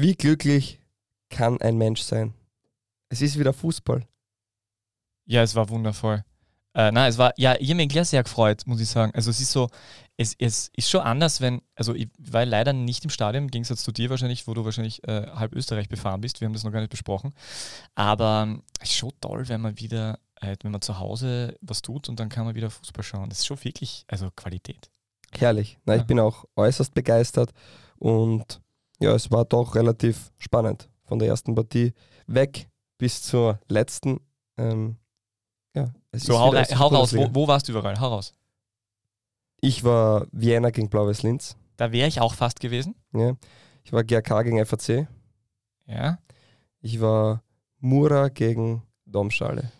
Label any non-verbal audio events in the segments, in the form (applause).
Wie glücklich kann ein Mensch sein? Es ist wieder Fußball. Ja, es war wundervoll. Äh, nein, es war, ja, ich habe mich sehr gefreut, muss ich sagen. Also es ist so, es, es ist schon anders, wenn, also ich war leider nicht im Stadion, im Gegensatz zu dir wahrscheinlich, wo du wahrscheinlich äh, halb Österreich befahren bist. Wir haben das noch gar nicht besprochen. Aber ähm, es ist schon toll, wenn man wieder, äh, wenn man zu Hause was tut und dann kann man wieder Fußball schauen. Das ist schon wirklich, also Qualität. Herrlich. Na, Ja. Ich bin auch äußerst begeistert und ja, es war doch relativ spannend. Von der ersten Partie weg bis zur letzten. Ähm, ja, es So, ist hau, wieder- hau raus, wo, wo warst du überall? Hau raus. Ich war Vienna gegen Blaues Linz. Da wäre ich auch fast gewesen. Ja. Ich war GRK gegen FAC. Ja. Ich war Mura gegen Domschale.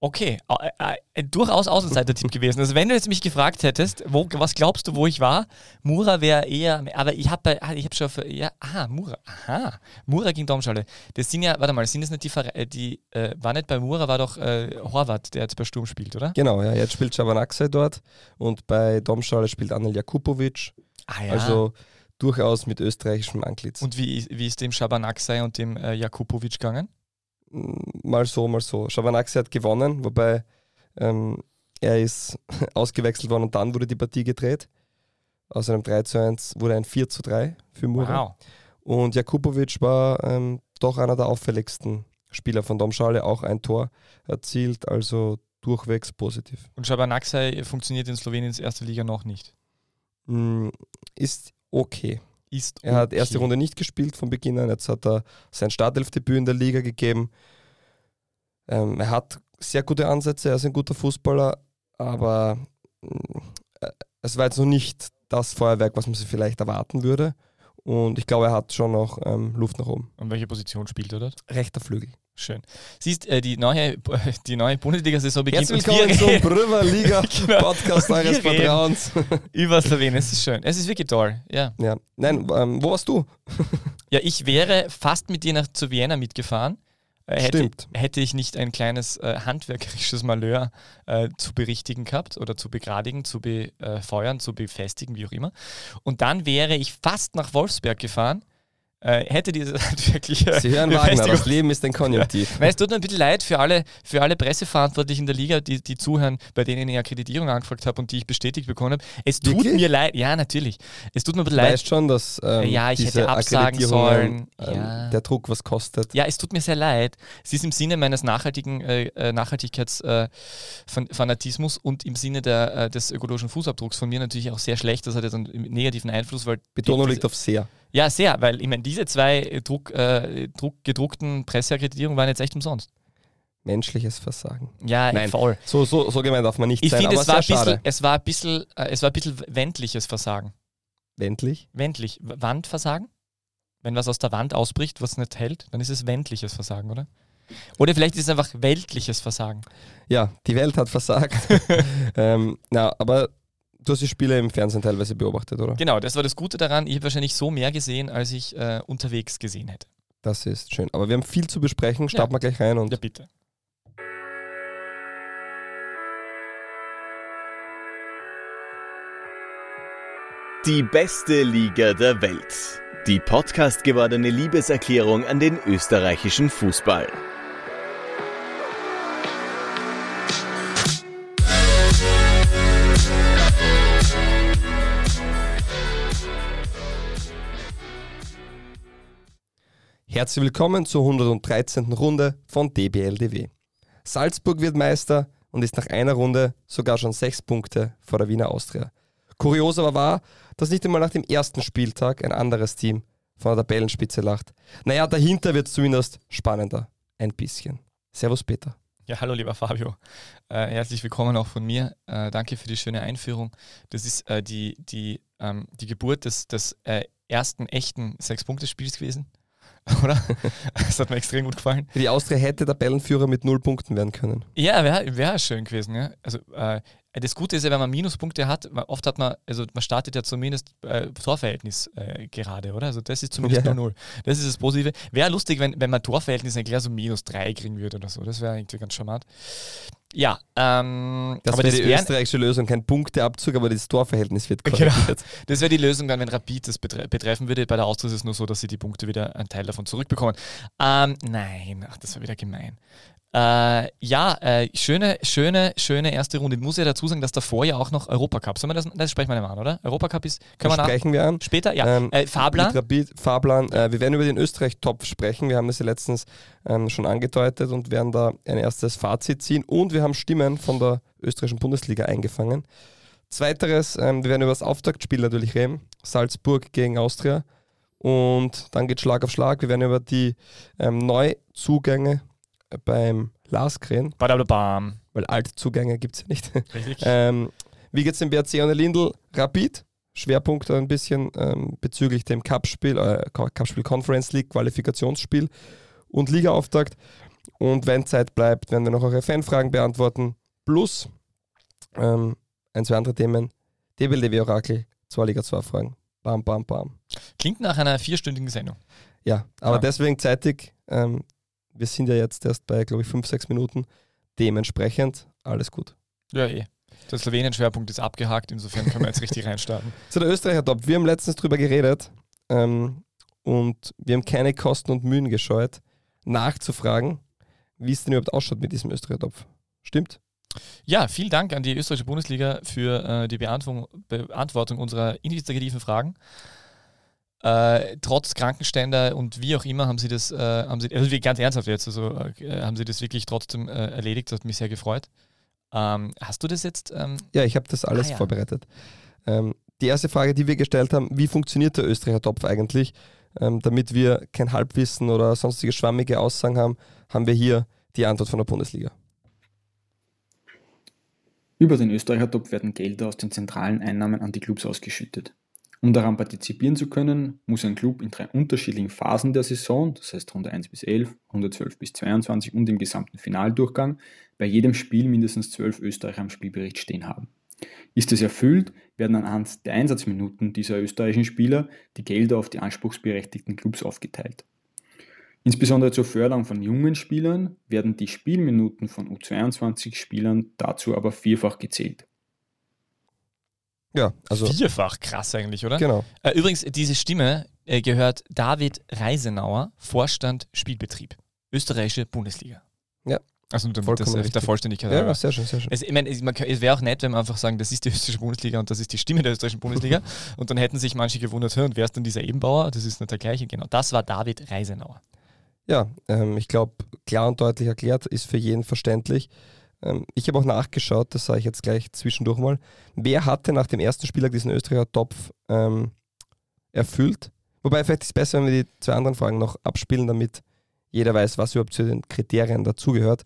Okay, äh, äh, durchaus Außenseiter-Tipp gewesen. Also wenn du jetzt mich gefragt hättest, wo, was glaubst du, wo ich war? Mura wäre eher, aber ich habe ich hab schon, für, ja, aha, Mura, aha, Mura gegen Domschale. Das sind ja, warte mal, sind das nicht die, äh, die äh, war nicht bei Mura, war doch äh, Horvath, der jetzt bei Sturm spielt, oder? Genau, ja, jetzt spielt Schabanakse dort und bei Domschale spielt Anel Jakubovic. Ah ja. Also durchaus mit österreichischem Antlitz. Und wie, wie ist dem Schabanakse und dem äh, Jakubovic gegangen? Mal so, mal so. Schabanakse hat gewonnen, wobei ähm, er ist (laughs) ausgewechselt worden und dann wurde die Partie gedreht. Aus einem 3 zu 1 wurde ein 4 zu 3 für Mura. Wow. Und Jakubovic war ähm, doch einer der auffälligsten Spieler von Domschale, auch ein Tor erzielt, also durchwegs positiv. Und Schabanakse funktioniert in Sloweniens erster Liga noch nicht. Mm, Ist okay. Ist Er hat okay. erste Runde nicht gespielt von Beginn an. Jetzt hat er sein Startelfdebüt in der Liga gegeben. Ähm, er hat sehr gute Ansätze, er ist ein guter Fußballer, aber äh, es war jetzt noch nicht das Feuerwerk, was man sich vielleicht erwarten würde. Und ich glaube, er hat schon noch ähm, Luft nach oben. Und welche Position spielt er dort? Rechter Flügel. Schön. Siehst, äh, die neue, (laughs) die neue Bundesliga-Saison beginnt Herzlich willkommen zum reden Brüver Liga (laughs) Genau. Podcast eures. Vertrauens. über Slowenien. Es ist schön. Es ist wirklich toll. Ja. ja. Nein, ähm, wo warst du? (laughs) ja, ich wäre fast mit dir nach zu Vienna mitgefahren. Äh, hätte, Stimmt. hätte ich nicht ein kleines äh, handwerkerisches Malheur äh, zu berichtigen gehabt oder zu begradigen, zu befeuern, zu befestigen, wie auch immer. Und dann wäre ich fast nach Wolfsberg gefahren. Äh, hätte diese (laughs) handwerkliche Sie hören Wagner, das Leben ist ein Konjunktiv. Weil es tut mir ein bisschen leid für alle, für alle Presseverantwortlichen der Liga, die, die zuhören, bei denen ich Akkreditierung angefragt habe und die ich bestätigt bekommen habe. Es tut Wirklich? mir leid, ja, natürlich. Es tut mir ein bisschen Du leid. weißt schon, dass ähm, Ja, ich hätte absagen sollen. Ähm, Ja. der Druck was kostet. Ja, es tut mir sehr leid. Es ist im Sinne meines nachhaltigen äh, äh, Nachhaltigkeitsfanatismus und im Sinne der, äh, des ökologischen Fußabdrucks von mir natürlich auch sehr schlecht. Das hat jetzt einen negativen Einfluss, weil. Betonung liegt auf sehr. Ja, sehr, weil ich meine, diese zwei äh, Druck, äh, Druck, gedruckten Presseakkreditierungen waren jetzt echt umsonst. Menschliches Versagen. Ja, Nein, voll. So, so, so gemeint darf man nicht Ich sein, finde, aber es, war bisschen- es war ein bisschen, äh, es war ein bisschen wendliches Versagen. Wendlich? Wendlich. Wandversagen? Wenn was aus der Wand ausbricht, was nicht hält, dann ist es wendliches Versagen, oder? Oder vielleicht ist es einfach weltliches Versagen. Ja, die Welt hat versagt. (laughs) (laughs) ähm, na, aber du hast die Spiele im Fernsehen teilweise beobachtet, oder? Genau, das war das Gute daran. Ich habe wahrscheinlich so mehr gesehen, als ich äh, unterwegs gesehen hätte. Das ist schön. Aber wir haben viel zu besprechen. Starten wir gleich rein und Ja, bitte. Die beste Liga der Welt. Die Podcast gewordene Liebeserklärung an den österreichischen Fußball. Herzlich willkommen zur 113. Runde von DBLDW. Salzburg wird Meister und ist nach einer Runde sogar schon sechs Punkte vor der Wiener Austria. Kurios aber war, dass nicht einmal nach dem ersten Spieltag ein anderes Team von der Tabellenspitze lacht. Naja, dahinter wird es zumindest spannender. Ein bisschen. Servus Peter. Ja, hallo lieber Fabio. Äh, herzlich willkommen auch von mir. Äh, danke für die schöne Einführung. Das ist äh, die, die, ähm, die Geburt des, des äh, ersten echten Sechs-Punkte-Spiels gewesen. (laughs) Oder? das hat mir extrem gut gefallen. Die Austria hätte Tabellenführer mit null Punkten werden können. Ja, wäre wär schön gewesen. Ja? Also, äh, Das Gute ist ja, wenn man Minuspunkte hat, oft hat man, also man startet ja zumindest äh, Torverhältnis äh, gerade, oder? Also das ist zumindest Ja. 0-0. Das ist das Positive. Wäre lustig, wenn, wenn man Torverhältnis eigentlich so minus 3 kriegen würde oder so. Das wäre irgendwie ganz charmant. Ja, ähm, Das wäre die wäre österreichische Lösung, kein Punkteabzug, aber das Torverhältnis wird Genau. korrigiert. das wär die Lösung dann, wenn Rapid das betre betreffen würde. Bei der Austria ist es nur so, dass sie die Punkte wieder, einen Teil davon zurückbekommen. Ähm, nein, ach, das war wieder gemein. Äh, ja, äh, schöne, schöne, schöne erste Runde. Ich muss ja dazu sagen, dass davor ja auch noch Europacup. Sollen wir das, das sprechen wir mal an, oder? Europacup ist, können wir Das nach, sprechen wir an. später? Ja. Ähm, äh, Mit Rapid, Fahrplan. Äh, wir werden über den Österreich-Topf sprechen. Wir haben das ja letztens ähm, schon angedeutet und werden da ein erstes Fazit ziehen. Und wir haben Stimmen von der österreichischen Bundesliga eingefangen. Zweiteres, ähm, wir werden über das Auftaktspiel natürlich reden. Salzburg gegen Austria. Und dann geht Schlag auf Schlag. Wir werden über die ähm, Neuzugänge beim Laskren, Badabam. weil Altzugänge gibt es ja nicht. Richtig. (laughs) Ähm, wie geht's dem BRC und der Lindl? Rapid. Schwerpunkt ein bisschen ähm, bezüglich dem Cup-Spiel, äh, Cup-Spiel Conference League, Qualifikationsspiel und Ligaauftakt. Und wenn Zeit bleibt, werden wir noch eure Fanfragen beantworten. Plus ähm, ein, zwei andere Themen. DBLDW Orakel, zwei Liga 2 Fragen. Bam, bam, bam. Klingt nach einer vierstündigen Sendung. Ja, aber Ah. deswegen zeitig. Ähm, wir sind ja jetzt erst bei, glaube ich, fünf, sechs Minuten. Dementsprechend alles gut. Ja, eh. Der Slowenien-Schwerpunkt ist abgehakt, insofern können wir jetzt richtig (laughs) reinstarten. Zu der Österreicher Top. Wir haben letztens drüber geredet ähm, und wir haben keine Kosten und Mühen gescheut, nachzufragen, wie es denn überhaupt ausschaut mit diesem Österreicher Topf. Stimmt? Ja, vielen Dank an die österreichische Bundesliga für äh, die Beantwortung, Beantwortung unserer investigativen Fragen. Äh, trotz Krankenständer und wie auch immer haben sie das, äh, haben sie, also ganz ernsthaft jetzt, also äh, haben sie das wirklich trotzdem äh, erledigt, das hat mich sehr gefreut. Ähm, hast du das jetzt? Ähm, Ja, ich habe das alles Ah, ja. vorbereitet. Ähm, die erste Frage, die wir gestellt haben, wie funktioniert der Österreicher Topf eigentlich? Ähm, damit wir kein Halbwissen oder sonstige schwammige Aussagen haben, haben wir hier die Antwort von der Bundesliga. Über den Österreicher-Topf werden Gelder aus den zentralen Einnahmen an die Clubs ausgeschüttet. Um daran partizipieren zu können, muss ein Club in drei unterschiedlichen Phasen der Saison, das heißt Runde 1 bis 11, Runde 12 bis 22 und im gesamten Finaldurchgang, bei jedem Spiel mindestens zwölf Österreicher am Spielbericht stehen haben. Ist es erfüllt, werden anhand der Einsatzminuten dieser österreichischen Spieler die Gelder auf die anspruchsberechtigten Clubs aufgeteilt. Insbesondere zur Förderung von jungen Spielern werden die Spielminuten von U22-Spielern dazu aber vierfach gezählt. Ja, also vierfach krass eigentlich, oder? genau. Äh, übrigens, diese Stimme äh, gehört David Reisenauer, Vorstand Spielbetrieb, österreichische Bundesliga. Ja. Also damit Vollkommen das, richtig. der Vollständigkeit Ja, halber. sehr schön, sehr schön. Es, ich mein, es, es wäre auch nett, wenn man einfach sagen, das ist die österreichische Bundesliga und das ist die Stimme der österreichischen Bundesliga. (laughs) und dann hätten sich manche gewundert, "Hä, und wer ist denn dieser Ebenbauer? Das ist nicht der gleiche. Genau, das war David Reisenauer. Ja, ähm, ich glaube, klar und deutlich erklärt, ist für jeden verständlich. Ähm, ich habe auch nachgeschaut, das sage ich jetzt gleich zwischendurch mal. Wer hatte nach dem ersten Spieltag diesen Österreicher Topf ähm, erfüllt? Wobei, vielleicht ist es besser, wenn wir die zwei anderen Fragen noch abspielen, damit jeder weiß, was überhaupt zu den Kriterien dazugehört.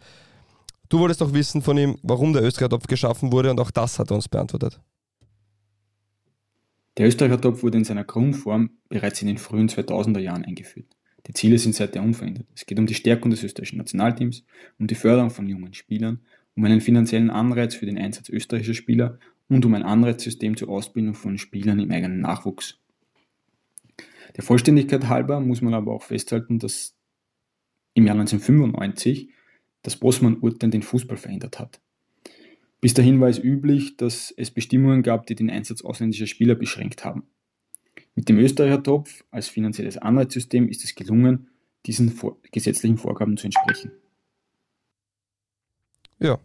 Du wolltest doch wissen von ihm, warum der Österreicher Topf geschaffen wurde und auch das hat er uns beantwortet. Der Österreicher Topf wurde in seiner Grundform bereits in den frühen 2000er Jahren eingeführt. Die Ziele sind seitdem unverändert. Es geht um die Stärkung des österreichischen Nationalteams, um die Förderung von jungen Spielern, um einen finanziellen Anreiz für den Einsatz österreichischer Spieler und um ein Anreizsystem zur Ausbildung von Spielern im eigenen Nachwuchs. Der Vollständigkeit halber muss man aber auch festhalten, dass im Jahr 1995 das Bossmann-Urteil den Fußball verändert hat. Bis dahin war es üblich, dass es Bestimmungen gab, die den Einsatz ausländischer Spieler beschränkt haben. Mit dem Österreicher Topf als finanzielles Anreizsystem ist es gelungen, diesen gesetzlichen Vorgaben zu entsprechen. Ja,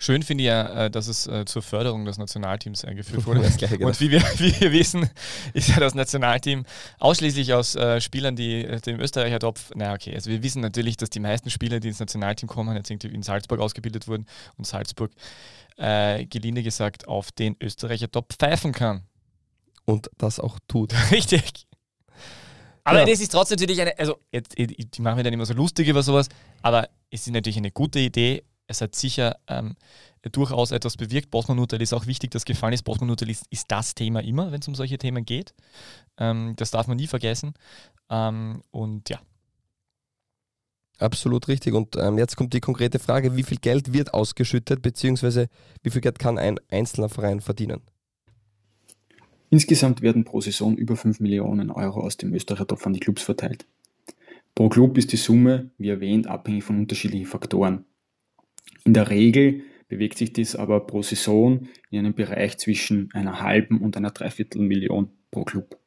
Schön finde ich ja, äh, dass es äh, zur Förderung des Nationalteams eingeführt wurde. das gleiche gedacht. Und wie wir, (laughs) wie wir wissen, ist ja das Nationalteam ausschließlich aus äh, Spielern, die äh, dem Österreicher Topf, naja, okay, also wir wissen natürlich, dass die meisten Spieler, die ins Nationalteam kommen, jetzt irgendwie in Salzburg ausgebildet wurden und Salzburg, äh, gelinde gesagt, auf den Österreicher Topf pfeifen kann. Und das auch tut. (laughs) Richtig. Aber Ja. das ist trotzdem natürlich eine, also jetzt, ich- machen wir dann immer so lustig über sowas, aber es ist natürlich eine gute Idee. Es hat sicher ähm, durchaus etwas bewirkt. Bosman-Urteil ist auch wichtig, das gefallen ist. Bosman-Urteil ist, ist das Thema immer, wenn es um solche Themen geht. Ähm, das darf man nie vergessen. Ähm, und ja. Absolut richtig. Und ähm, jetzt kommt die konkrete Frage, wie viel Geld wird ausgeschüttet, beziehungsweise wie viel Geld kann ein einzelner Verein verdienen? Insgesamt werden pro Saison über 5 Millionen Euro aus dem Österreicher Topf an die Clubs verteilt. Pro Club ist die Summe, wie erwähnt, abhängig von unterschiedlichen Faktoren. In der Regel bewegt sich dies aber pro Saison in einem Bereich zwischen einer halben und einer Dreiviertel Million pro Club.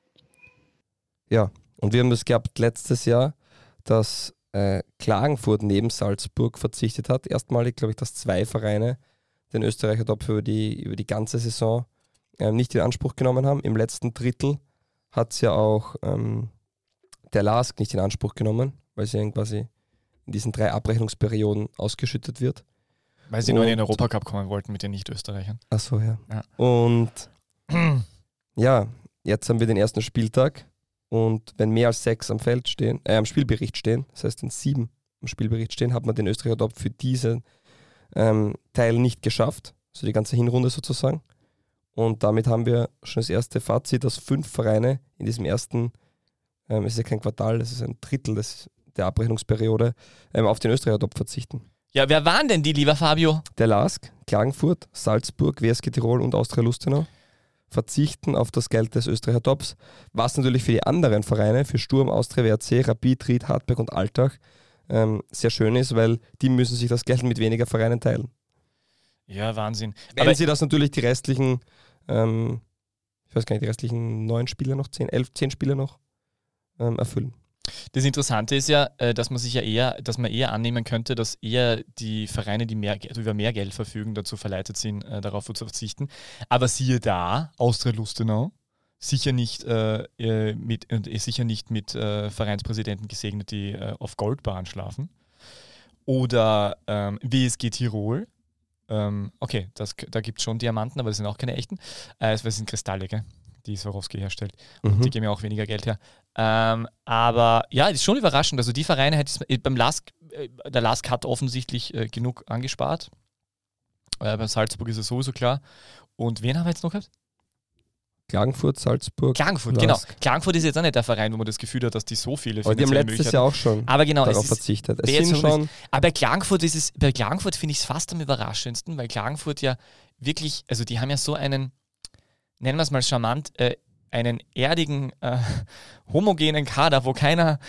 Ja, und wir haben das gehabt letztes Jahr, dass äh, Klagenfurt neben Salzburg verzichtet hat. Erstmalig, glaube ich, dass zwei Vereine den Österreicher Topf über die, über die ganze Saison äh, nicht in Anspruch genommen haben. Im letzten Drittel hat es ja auch ähm, der LASK nicht in Anspruch genommen, weil sie quasi in diesen drei Abrechnungsperioden ausgeschüttet wird. Weil sie nur in den Europacup kommen wollten mit den Nicht-Österreichern. Ach so, ja. Ja. Und (clears throat) ja, jetzt haben wir den ersten Spieltag und wenn mehr als sechs am Feld stehen, äh, am Spielbericht stehen, das heißt, wenn sieben am Spielbericht stehen, hat man den Österreicher Top für diesen ähm, Teil nicht geschafft, also die ganze Hinrunde sozusagen. Und damit haben wir schon das erste Fazit, dass fünf Vereine in diesem ersten, ähm, es ist ja kein Quartal, es ist ein Drittel des, der Abrechnungsperiode, ähm, auf den Österreicher Top verzichten. Ja, wer waren denn die, lieber Fabio? Der LASK, Klagenfurt, Salzburg, WSG Tirol und Austria Lustenau verzichten auf das Geld des Österreicher Tops, was natürlich für die anderen Vereine, für Sturm, Austria, WRC, Rapid, Ried, Hartberg und Altach ähm, sehr schön ist, weil die müssen sich das Geld mit weniger Vereinen teilen. Ja, Wahnsinn. Wenn Aber sie das natürlich die restlichen, ähm, ich weiß gar nicht, die restlichen neun Spieler noch, zehn, elf, zehn Spieler noch ähm, erfüllen. Das Interessante ist ja, äh, dass man sich ja eher, dass man eher annehmen könnte, dass eher die Vereine, die mehr, Ge- über mehr Geld verfügen, dazu verleitet sind, äh, darauf zu verzichten. Aber siehe da, Austria Lustenau, sicher nicht, äh, äh, mit, sicher nicht mit äh, Vereinspräsidenten gesegnet, die auf Goldbahn schlafen. Oder ähm, WSG Tirol. Ähm, okay, das, da gibt es schon Diamanten, aber das sind auch keine echten. Äh, es sind Kristalle, gell? Die Swarovski herstellt. Mhm. Die geben ja auch weniger Geld her. Ähm, aber ja, das ist schon überraschend. Also die Vereine hätte es beim Lask, äh, der Lask hat offensichtlich äh, genug angespart. Äh, bei Salzburg ist es sowieso klar. Und wen haben wir jetzt noch gehabt? Klagenfurt, Salzburg. Klagenfurt, Lask. genau. Klagenfurt ist jetzt auch nicht der Verein, wo man das Gefühl hat, dass die so viele Aber die haben letztes Jahr auch schon Aber genau, es darauf ist, verzichtet. Es sind schon, aber bei Klagenfurt ist es, bei Klagenfurt finde ich es fast am überraschendsten, weil Klagenfurt ja wirklich, also die haben ja so einen, nennen wir es mal charmant, äh, einen erdigen, äh, (laughs) homogenen Kader, wo keiner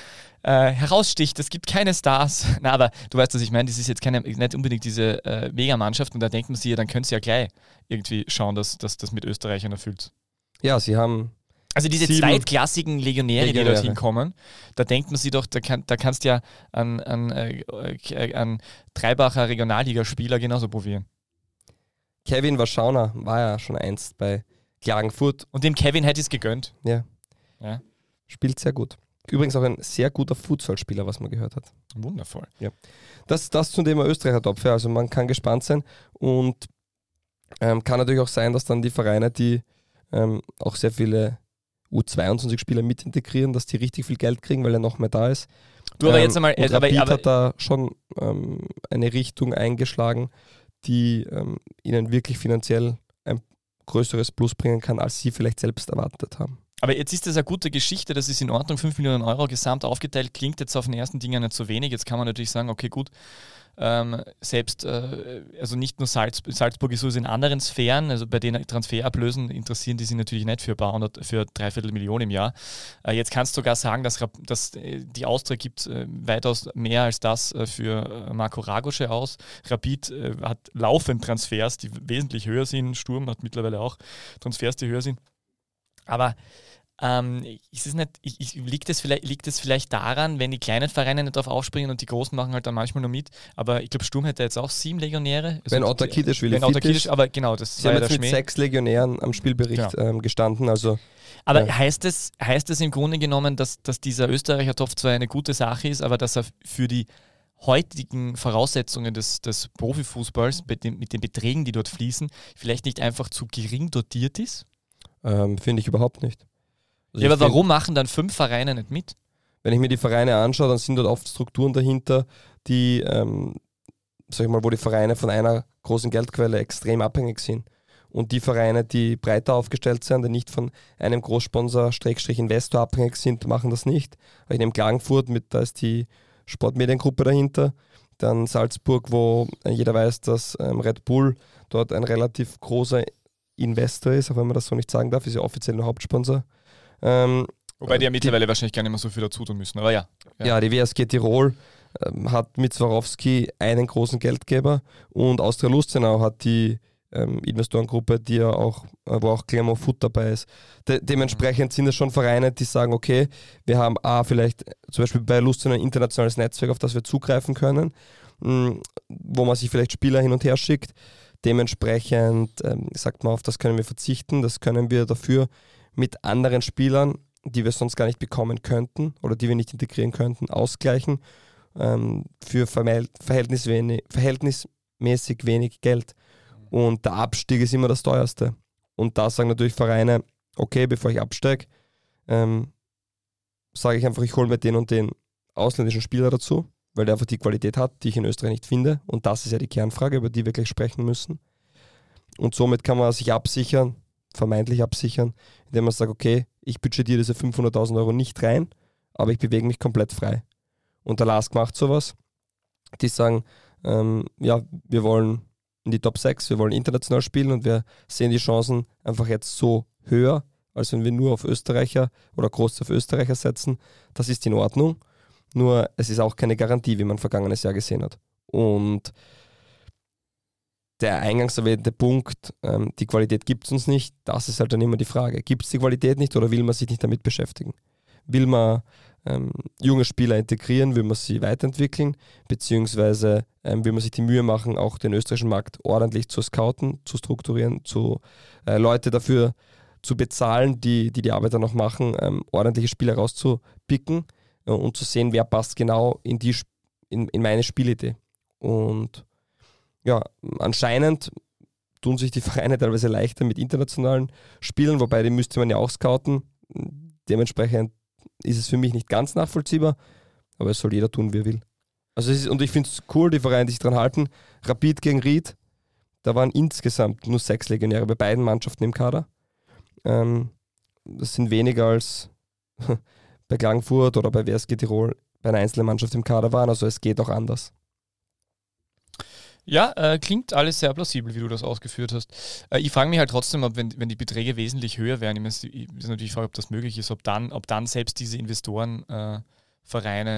äh, heraussticht. Es gibt keine Stars. (laughs) Na, aber du weißt, was ich meine. Das ist jetzt keine, nicht unbedingt diese äh, Megamannschaft und da denkt man sich ja, dann können sie ja gleich irgendwie schauen, dass, dass das mit Österreichern erfüllt. ja, sie haben Also diese zweitklassigen Legionäre, die Legionäre. dorthin kommen, da denkt man sich doch, da, kann, da kannst du ja an, an, äh, äh, an Treibacher Regionalligaspieler genauso probieren. Kevin Waschauner war ja schon einst bei Klagenfurt. Und dem Kevin hätte ich es gegönnt. Ja. Ja. Spielt sehr gut. Übrigens auch ein sehr guter Futsalspieler, was man gehört hat. Wundervoll. Das, das zum Thema Österreicher Topf. Ja, also man kann gespannt sein und ähm, kann natürlich auch sein, dass dann die Vereine, die ähm, auch sehr viele U22-Spieler mit integrieren, dass die richtig viel Geld kriegen, weil er noch mehr da ist. Du aber Ähm, jetzt einmal, und äh, aber, Rapid aber, hat da schon ähm, eine Richtung eingeschlagen, die ähm, ihnen wirklich finanziell größeres Plus bringen kann, als sie vielleicht selbst erwartet haben. Aber jetzt ist das eine gute Geschichte, das ist in Ordnung, 5 Millionen Euro gesamt aufgeteilt, klingt jetzt auf den ersten Dingen nicht so wenig. Jetzt kann man natürlich sagen, okay, gut, ähm, selbst, äh, also nicht nur Salz, Salzburg ist so in anderen Sphären, also bei den Transferablösen interessieren die sich natürlich nicht für ein paar hundert, für dreiviertel Millionen im Jahr. Äh, jetzt kannst du sogar sagen, dass, dass äh, die Austria gibt äh, weitaus mehr als das äh, für äh, Marco Ragosche aus. Rapid hat laufend Transfers, die wesentlich höher sind. Sturm hat mittlerweile auch Transfers, die höher sind. Aber ähm, ist es nicht, ich, ich, liegt, es vielleicht, liegt es vielleicht daran, wenn die kleinen Vereine nicht drauf aufspringen und die großen machen halt dann manchmal nur mit? Aber ich glaube, Sturm hätte jetzt auch sieben Legionäre. Also, Wenn Otta Kiddeschwili wenn ist. aber genau, das Sie war haben ja jetzt mit Schmäh. sechs Legionären am Spielbericht ähm, gestanden, also Aber Ja. heißt, es, heißt es im Grunde genommen, dass, dass dieser Österreicher Topf zwar eine gute Sache ist, aber dass er für die heutigen Voraussetzungen des, des Profifußballs mit, dem, mit den Beträgen, die dort fließen, vielleicht nicht einfach zu gering dotiert ist? ähm, finde ich überhaupt nicht. Also ja, aber find- warum machen dann fünf Vereine nicht mit? wenn ich mir die Vereine anschaue, dann sind dort oft Strukturen dahinter, die, ähm, sag ich mal, wo die Vereine von einer großen Geldquelle extrem abhängig sind. Und die Vereine, die breiter aufgestellt sind, die nicht von einem Großsponsor, Schrägstrich Investor abhängig sind, machen das nicht. Ich nehme Klagenfurt mit, da ist die Sportmediengruppe dahinter. Dann Salzburg, wo jeder weiß, dass ähm, Red Bull dort ein relativ großer Investor ist, auch wenn man das so nicht sagen darf, ist ja offiziell nur Hauptsponsor. Ähm, Wobei die ja mittlerweile wahrscheinlich gar nicht mehr so viel dazu tun müssen, aber ja. ja, ja die WSG Tirol ähm, hat mit Swarovski einen großen Geldgeber und Austria Lustenau hat die ähm, Investorengruppe, die ja auch, äh, wo auch Clermont Foot dabei ist. De dementsprechend sind es schon Vereine, die sagen, okay, wir haben A, vielleicht zum Beispiel bei Lustenau ein internationales Netzwerk, auf das wir zugreifen können, mh, wo man sich vielleicht Spieler hin und her schickt. Dementsprechend ähm, sagt man, auf das können wir verzichten, das können wir dafür mit anderen Spielern, die wir sonst gar nicht bekommen könnten oder die wir nicht integrieren könnten, ausgleichen ähm, für verhältnismäßig wenig Geld. Und der Abstieg ist immer das teuerste. Und da sagen natürlich Vereine, okay, bevor ich absteige, ähm, sage ich einfach, ich hole mir den und den ausländischen Spieler dazu, weil der einfach die Qualität hat, die ich in Österreich nicht finde. Und das ist ja die Kernfrage, über die wir gleich sprechen müssen. Und somit kann man sich absichern, vermeintlich absichern, indem man sagt, okay, ich budgetiere diese 500.000 Euro nicht rein, aber ich bewege mich komplett frei. Und der LASK macht sowas. Die sagen, ähm, ja, wir wollen in die Top 6, wir wollen international spielen und wir sehen die Chancen einfach jetzt so höher, als wenn wir nur auf Österreicher oder groß auf Österreicher setzen. Das ist in Ordnung. Nur es ist auch keine Garantie, wie man vergangenes Jahr gesehen hat. Und der eingangs erwähnte Punkt, ähm, die Qualität gibt es uns nicht, das ist halt dann immer die Frage. Gibt es die Qualität nicht oder will man sich nicht damit beschäftigen? Will man ähm, junge Spieler integrieren, will man sie weiterentwickeln, beziehungsweise ähm, will man sich die Mühe machen, auch den österreichischen Markt ordentlich zu scouten, zu strukturieren, zu äh, Leute dafür zu bezahlen, die die, die Arbeit dann noch machen, ähm, ordentliche Spieler rauszupicken äh, und zu sehen, wer passt genau in, die, in, in meine Spielidee. Und ja, anscheinend tun sich die (laughs) Vereine teilweise leichter mit internationalen Spielen, wobei die müsste man ja auch scouten. Dementsprechend ist es für mich nicht ganz nachvollziehbar, aber es soll jeder tun, wie er will. Also ist, und ich finde es cool, die Vereine, die sich daran halten. Rapid gegen Ried, da waren insgesamt nur sechs Legionäre bei beiden Mannschaften im Kader. Ähm, das sind weniger als (laughs) bei Klagenfurt oder bei WSG Tirol bei einer einzelnen Mannschaft im Kader waren. Also es geht auch anders. Ja, äh, klingt alles sehr plausibel, wie du das ausgeführt hast. Äh, ich frage mich halt trotzdem, ob wenn, wenn die Beträge wesentlich höher wären, ich, meine, ich ist natürlich die Frage, ob das möglich ist, ob dann, ob dann selbst diese Investorenvereine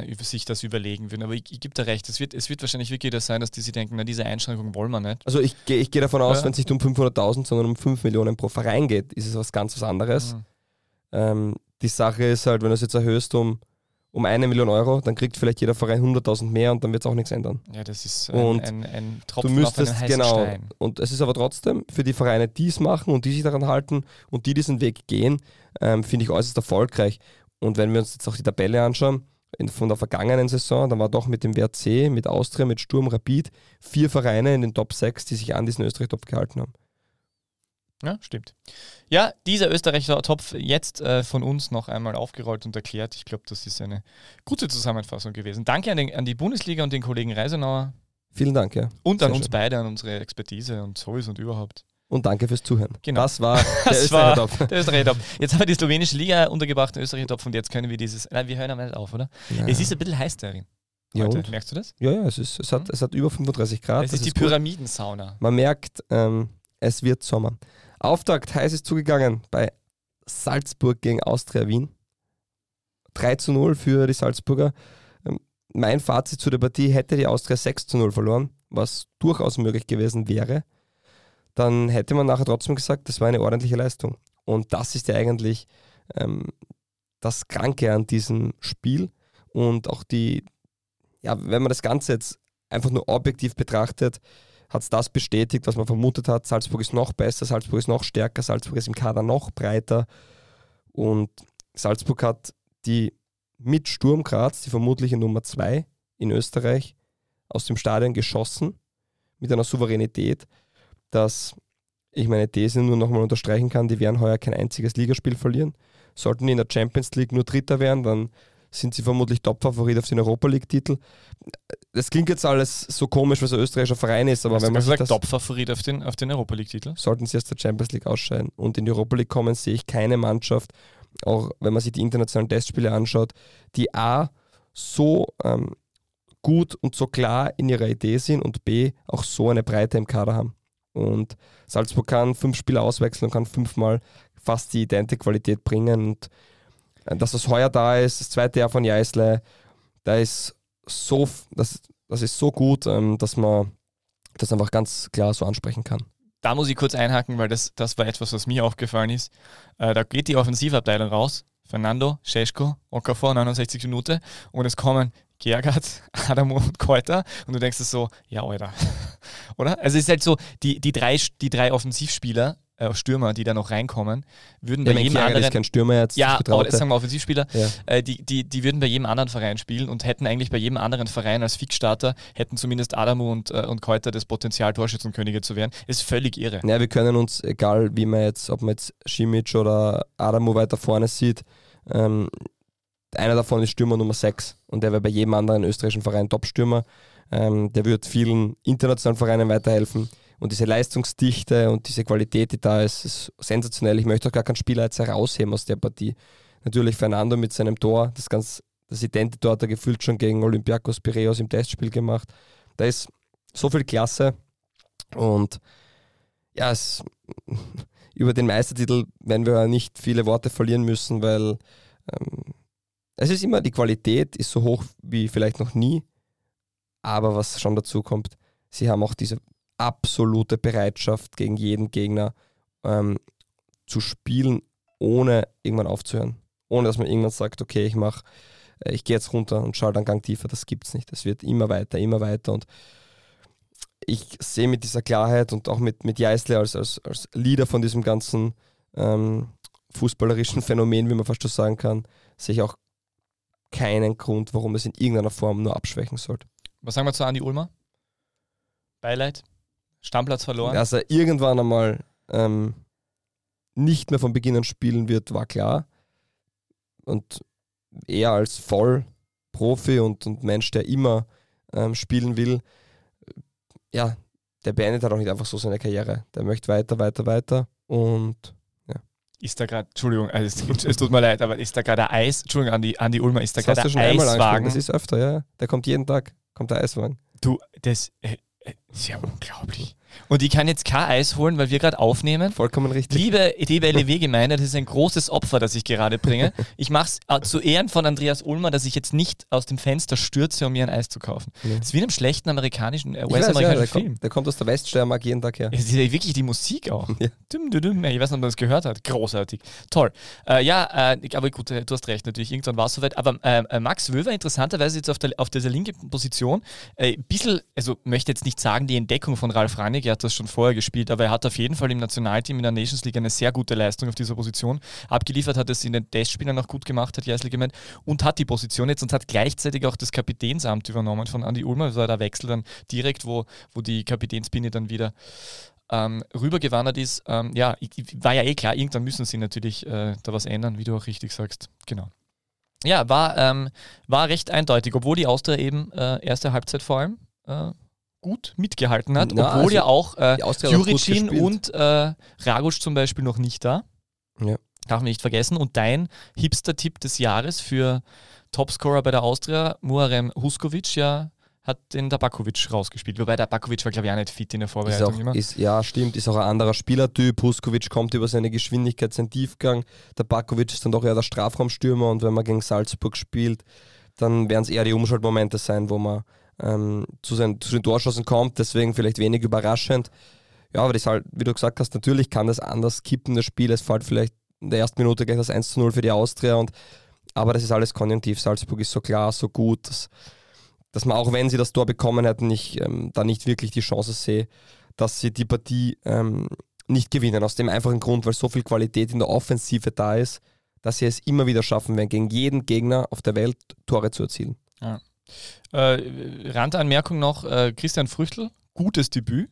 äh, über sich das überlegen würden. Aber ich, ich gebe da recht, es wird, es wird wahrscheinlich wirklich das sein, dass die sich denken, na, diese Einschränkung wollen wir nicht. Also ich gehe ich geh davon aus, wenn es nicht um 500.000, sondern um 5 Millionen pro Verein geht, ist es was ganz was anderes. Mhm. Ähm, die Sache ist halt, wenn du es jetzt erhöhst um um eine Million Euro, dann kriegt vielleicht jeder Verein 100.000 mehr und dann wird es auch nichts ändern. Ja, das ist ein, und ein, ein Tropfen du müsstest, auf genau, Stein. Und es ist aber trotzdem für die Vereine, die es machen und die sich daran halten und die diesen Weg gehen, ähm, finde ich äußerst erfolgreich. Und wenn wir uns jetzt auch die Tabelle anschauen, in, von der vergangenen Saison, dann war doch mit dem WRC, mit Austria, mit Sturm, Rapid vier Vereine in den Top 6, die sich an diesen Österreich-Topf gehalten haben. Ja, stimmt. Ja, dieser österreichische Topf jetzt äh, von uns noch einmal aufgerollt und erklärt. Ich glaube, das ist eine gute Zusammenfassung gewesen. Danke an, den, an die Bundesliga und den Kollegen Reisenauer. Vielen Dank, ja. Und an Sehr uns schön. beide, an unsere Expertise und sowieso und überhaupt. Und danke fürs Zuhören. Genau. Das war (laughs) der österreichische Topf. Der österreichische Topf. Jetzt haben wir die slowenische Liga untergebracht, den österreichischen Topf und jetzt können wir dieses. Nein, wir hören aber nicht auf, oder? Ja. Es ist ein bisschen heiß darin. Ja, Merkst du das? Ja, ja, es, ist, es, hat, es hat über 35 Grad. Es ist die Pyramidensauna. Man merkt, ähm, es wird Sommer. Auftakt heiß ist zugegangen bei Salzburg gegen Austria Wien. 3 zu 0 für die Salzburger. Ähm, mein Fazit zu der Partie hätte die Austria 6 zu 0 verloren, was durchaus möglich gewesen wäre. Dann hätte man nachher trotzdem gesagt, das war eine ordentliche Leistung. Und das ist ja eigentlich ähm, das Kranke an diesem Spiel. Und auch die, ja, wenn man das Ganze jetzt einfach nur objektiv betrachtet, hat es das bestätigt, was man vermutet hat. Salzburg ist noch besser, Salzburg ist noch stärker, Salzburg ist im Kader noch breiter. Und Salzburg hat die mit Sturm Graz, die vermutliche Nummer 2 in Österreich, aus dem Stadion geschossen, mit einer Souveränität, dass ich meine These nur nochmal unterstreichen kann, die werden heuer kein einziges Ligaspiel verlieren. Sollten die in der Champions League nur Dritter werden, dann sind sie vermutlich Top-Favorit auf den Europa League-Titel. Das klingt jetzt alles so komisch, weil es ein österreichischer Verein ist, aber Hast wenn man sagt, Top-Favorit auf den, auf den Europa League-Titel? Sollten sie aus der Champions League ausscheiden und in die Europa League kommen, sehe ich keine Mannschaft, auch wenn man sich die internationalen Testspiele anschaut, die A so ähm, gut und so klar in ihrer Idee sind und B, auch so eine Breite im Kader haben. Und Salzburg kann fünf Spieler auswechseln und kann fünfmal fast die identische Qualität bringen. Und dass das heuer da ist, das zweite Jahr von Jeißle, da ist so, das, das ist so gut, ähm, dass man das einfach ganz klar so ansprechen kann. Da muss ich kurz einhaken, weil das, das war etwas, was mir aufgefallen ist. Äh, da geht die Offensivabteilung raus. Fernando, Scheschko, Okafor, 69 Minuten und es kommen Gergard, (laughs) Adamo und Keuter und du denkst so, ja, Alter. (laughs) Oder? Also es ist halt so, die, die, drei, die drei Offensivspieler Stürmer, die da noch reinkommen, würden Ja, bei jedem anderen. ist kein Stürmer jetzt. ja, aber sagen wir Offensivspieler, Ja. äh, die, die, die würden bei jedem anderen Verein spielen und hätten eigentlich bei jedem anderen Verein als Fixstarter, hätten zumindest Adamu und, äh, und Keuter das Potenzial, Torschützenkönige zu werden. Ist völlig irre. Ja, wir können uns, egal wie man jetzt, ob man jetzt Simic oder Adamo weiter vorne sieht, ähm, einer davon ist Stürmer Nummer 6 und der wäre bei jedem anderen österreichischen Verein Top-Stürmer. Ähm, der wird vielen internationalen Vereinen weiterhelfen und diese Leistungsdichte und diese Qualität, die da ist, ist sensationell. Ich möchte auch gar keinen Spieler jetzt herausheben aus der Partie. Natürlich Fernando mit seinem Tor, das ganz, das Idente-Tor hat er gefühlt schon gegen Olympiakos Piraeus im Testspiel gemacht. Da ist so viel Klasse und ja, es, (laughs) über den Meistertitel werden wir nicht viele Worte verlieren müssen, weil ähm, es ist immer, die Qualität ist so hoch wie vielleicht noch nie, aber was schon dazu kommt, sie haben auch diese absolute Bereitschaft gegen jeden Gegner ähm, zu spielen, ohne irgendwann aufzuhören. Ohne dass man irgendwann sagt, okay, ich mach, äh, ich gehe jetzt runter und schaue dann Gang tiefer. Das gibt's nicht. Es wird immer weiter, immer weiter und ich sehe mit dieser Klarheit und auch mit, mit Jeißle als, als, als Leader von diesem ganzen ähm, fußballerischen (laughs) Phänomen, wie man fast schon sagen kann, sehe ich auch keinen Grund, warum es in irgendeiner Form nur abschwächen sollte. Was sagen wir zu Andi Ulmer? Beileid? Stammplatz verloren? Dass er irgendwann einmal ähm, nicht mehr von Beginn an spielen wird, war klar. Und er als Vollprofi und, und Mensch, der immer ähm, spielen will, ja, der beendet halt auch nicht einfach so seine Karriere. Der möchte weiter, weiter, weiter. Und Ist da gerade, Entschuldigung, also es, es tut mir leid, aber ist da gerade Eis, Entschuldigung, Andi, Andi Ulmer, ist da gerade. Eiswagen? Das ist öfter, ja. Der kommt jeden Tag, kommt der Eiswagen. Du, das äh, ist ja unglaublich. Und ich kann jetzt kein Eis holen, weil wir gerade aufnehmen. Vollkommen richtig. Liebe DBLW-Gemeinde, (laughs) das ist ein großes Opfer, das ich gerade bringe. Ich mache es äh, zu Ehren von Andreas Ulmer, dass ich jetzt nicht aus dem Fenster stürze, um mir ein Eis zu kaufen. Ja. Das ist wie in einem schlechten amerikanischen, äh, ja, US-amerikanischen der, Film. kommt, der kommt aus der Weststeiermark jeden Tag her. Ist ja wirklich die Musik auch. Ja. Düm, düm, düm. Ich weiß nicht, ob man das gehört hat. Großartig. Toll. Äh, ja, äh, aber gut, äh, du hast recht, natürlich. Irgendwann war es soweit. Aber äh, äh, Max Wöver, interessanterweise jetzt auf, der, auf dieser linken Position, ein bisschen, also möchte jetzt nicht sagen, die Entdeckung von Ralf Rangnick, er hat das schon vorher gespielt, aber er hat auf jeden Fall im Nationalteam in der Nations League eine sehr gute Leistung auf dieser Position. Abgeliefert hat es in den Testspielern auch gut gemacht, hat Jeisel gemeint, und hat die Position jetzt und hat gleichzeitig auch das Kapitänsamt übernommen von Andy Ulmer. Das war der Wechsel dann direkt, wo, wo die Kapitänspinne dann wieder ähm, rübergewandert ist. Ähm, ja, war ja eh klar, irgendwann müssen sie natürlich äh, da was ändern, wie du auch richtig sagst. Genau. Ja, war, ähm, war recht eindeutig, obwohl die Austria eben äh, erste Halbzeit vor allem äh, gut mitgehalten hat, Na, obwohl also ja auch äh, auch Juricin und äh, Ragusch zum Beispiel noch nicht da. Ja. Darf man nicht vergessen. Und dein Hipster-Tipp des Jahres für Topscorer bei der Austria, Muharem Huskovic, ja, hat den Tabakovic rausgespielt. Wobei Tabakovic war, glaube ich, auch nicht fit in der Ist Vorbereitung auch, immer. ist, ja, stimmt, ist auch ein anderer Spielertyp. Huskovic kommt über seine Geschwindigkeit, seinen Tiefgang. Der Bakovic ist dann doch eher der Strafraumstürmer und wenn man gegen Salzburg spielt, dann werden es eher die Umschaltmomente sein, wo man ähm, zu, seinen, zu den Torschancen kommt, deswegen vielleicht wenig überraschend. Ja, aber das halt, wie du gesagt hast, natürlich kann das anders kippen, das Spiel. Es fällt vielleicht in der ersten Minute gleich das 1 zu 0 für die Austria und aber das ist alles konjunktiv. Salzburg ist so klar, so gut, dass, dass man auch wenn sie das Tor bekommen hätten, ich ähm, da nicht wirklich die Chance sehe, dass sie die Partie ähm, nicht gewinnen. Aus dem einfachen Grund, weil so viel Qualität in der Offensive da ist, dass sie es immer wieder schaffen werden, gegen jeden Gegner auf der Welt Tore zu erzielen. Äh, Randanmerkung noch: äh, Christian Früchtl, gutes Debüt.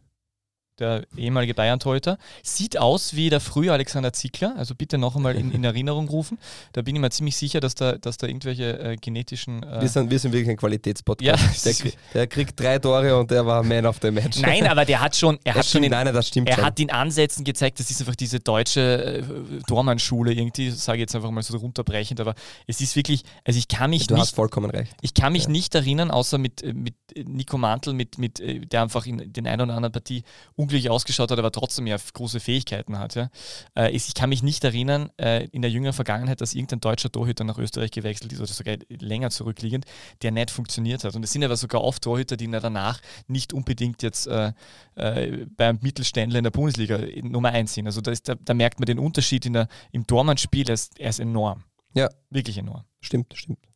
Der ehemalige Bayern-Torhüter. Sieht aus wie der frühe Alexander Zickler, also bitte noch einmal in, in (laughs) Erinnerung rufen. Da bin ich mir ziemlich sicher, dass da, dass da irgendwelche äh, genetischen. Äh Wir, sind, wir sind wirklich ein Qualitätspodcast. Ja, der, (laughs) der kriegt drei Tore und der war Man of the Match. Nein, aber der hat schon, er das hat schon in, nein, das stimmt er schon. hat in Ansätzen gezeigt, das ist einfach diese deutsche äh, Dormann-Schule irgendwie, sage ich jetzt einfach mal so runterbrechend, aber es ist wirklich, also ich kann mich du nicht hast vollkommen recht. Ich kann mich Ja. nicht erinnern, außer mit, äh, mit Nico Mantel, mit, mit, äh, der einfach in den einen oder anderen Partie unglücklich ausgeschaut hat, aber trotzdem ja große Fähigkeiten hat. Ja. Äh, Ich kann mich nicht erinnern, äh, in der jüngeren Vergangenheit, dass irgendein deutscher Torhüter nach Österreich gewechselt ist oder sogar länger zurückliegend, der nicht funktioniert hat. Und es sind aber sogar oft Torhüter, die danach nicht unbedingt jetzt äh, äh, beim Mittelständler in der Bundesliga Nummer 1 sind. Also da, ist, da, da merkt man den Unterschied in der, im Tormann-Spiel, er ist, er ist enorm. Ja. Wirklich enorm. Stimmt, stimmt.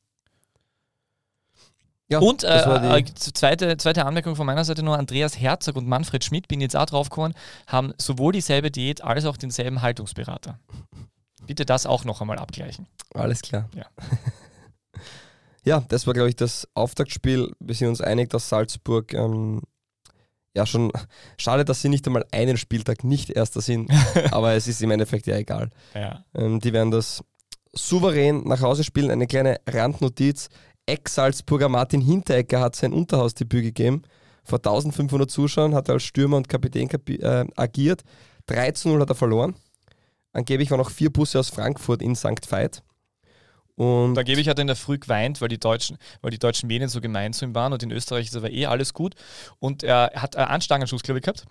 Ja, Und äh, die- äh, zweite, zweite Anmerkung von meiner Seite nur, Andreas Herzog und Manfred Schmidt, bin jetzt auch draufgekommen, haben sowohl dieselbe Diät als auch denselben Haltungsberater. Bitte das auch noch einmal abgleichen. Alles klar. Ja. (laughs) ja, das war, glaube ich, das Auftaktspiel. Wir sind uns einig, dass Salzburg ähm, ja schon (laughs) schade, dass sie nicht einmal einen Spieltag nicht Erster sind, (laughs) aber es ist im Endeffekt ja egal. Ja. Ähm, die werden das souverän nach Hause spielen. Eine kleine Randnotiz. Ex-Salzburger Martin Hinteregger hat sein Unterhausdebüt gegeben. Vor 1500 Zuschauern hat er als Stürmer und Kapitän kapi äh, agiert. 3 zu 0 hat er verloren. Angeblich waren noch vier Busse aus Frankfurt in St. Veit. Und Da gebe ich hat er in der Früh geweint, weil die deutschen, weil die deutschen Medien so gemein zu ihm waren und in Österreich ist aber eh alles gut. Und er hat einen Anstangenschuss, glaube ich, gehabt.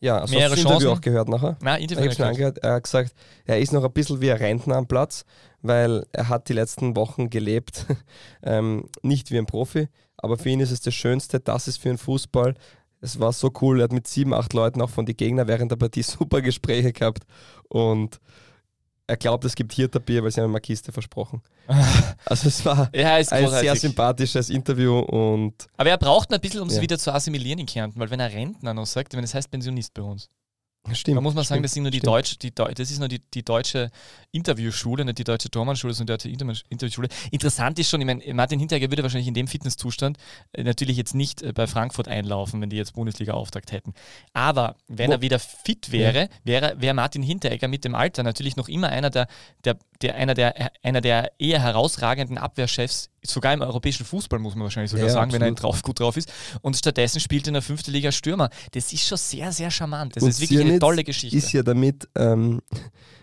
Ja, also mehrere hast du das Interview Chancen. auch gehört nachher. Nein, Ich Interview habe schon angehört, er hat gesagt, er ist noch ein bisschen wie ein Rentner am Platz, weil er hat die letzten Wochen gelebt, (laughs) ähm, nicht wie ein Profi, aber für ihn ist es das Schönste, das ist für einen Fußball. Es war so cool, er hat mit sieben, acht Leuten auch von den Gegnern während der Partie (laughs) super Gespräche gehabt und er glaubt, es gibt Hirterbier, weil sie haben eine Kiste versprochen. (laughs) Also es war Ja, ist ein sehr sympathisches Interview und Aber er braucht ein bisschen, um es Ja. wieder zu assimilieren in Kärnten, weil wenn er Rentner noch sagt, wenn das heißt Pensionist bei uns. Stimmt. Da muss man sagen, stimmt, das sind nur die stimmt. deutsche, die, das ist nur die, die deutsche Interviewschule, nicht die deutsche Tormannschule, sondern die deutsche Interviewschule. Interessant ist schon, ich meine, Martin Hinteregger würde wahrscheinlich in dem Fitnesszustand äh, natürlich jetzt nicht äh, bei Frankfurt einlaufen, wenn die jetzt Bundesliga-Auftakt hätten. Aber wenn Wo- er wieder fit wäre, wäre, wäre Martin Hinteregger mit dem Alter natürlich noch immer einer der, der, der, einer, der, einer der eher herausragenden Abwehrchefs, sogar im europäischen Fußball, muss man wahrscheinlich sogar Ja, sagen, wenn er absolut. drauf, gut drauf ist. Und stattdessen spielt er in der fünften Liga Stürmer. Das ist schon sehr, sehr charmant. Das Und ist wirklich eine Sirnitz tolle Geschichte. Ist ja damit ähm,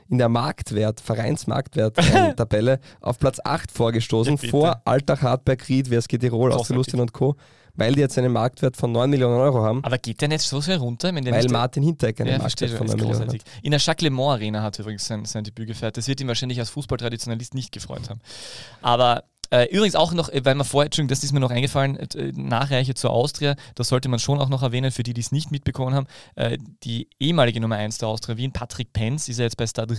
in der Marktwert, Vereinsmarktwert-Tabelle (laughs) auf Platz 8 vorgestoßen, Ja, vor Altach, Hartberg, Ried, WSG Tirol. Austria-Lustien und Co., weil die jetzt einen Marktwert von 9 Millionen Euro haben, Aber geht der nicht so sehr runter? Wenn der weil Martin Hinteregger einen ja, verstehe, Marktwert von ist 9 Millionen hat. In der Jacques Le Mans Arena hat er übrigens sein, sein Debüt gefeiert. Das wird ihm wahrscheinlich als Fußballtraditionalist nicht gefreut haben. Aber übrigens auch noch, äh, weil man vorher, das ist mir noch eingefallen, äh, Nachreiche zur Austria, das sollte man schon auch noch erwähnen, für die, die es nicht mitbekommen haben. Äh, die ehemalige Nummer 1 der Austria Wien, Patrick Penz, ist ja jetzt bei Stade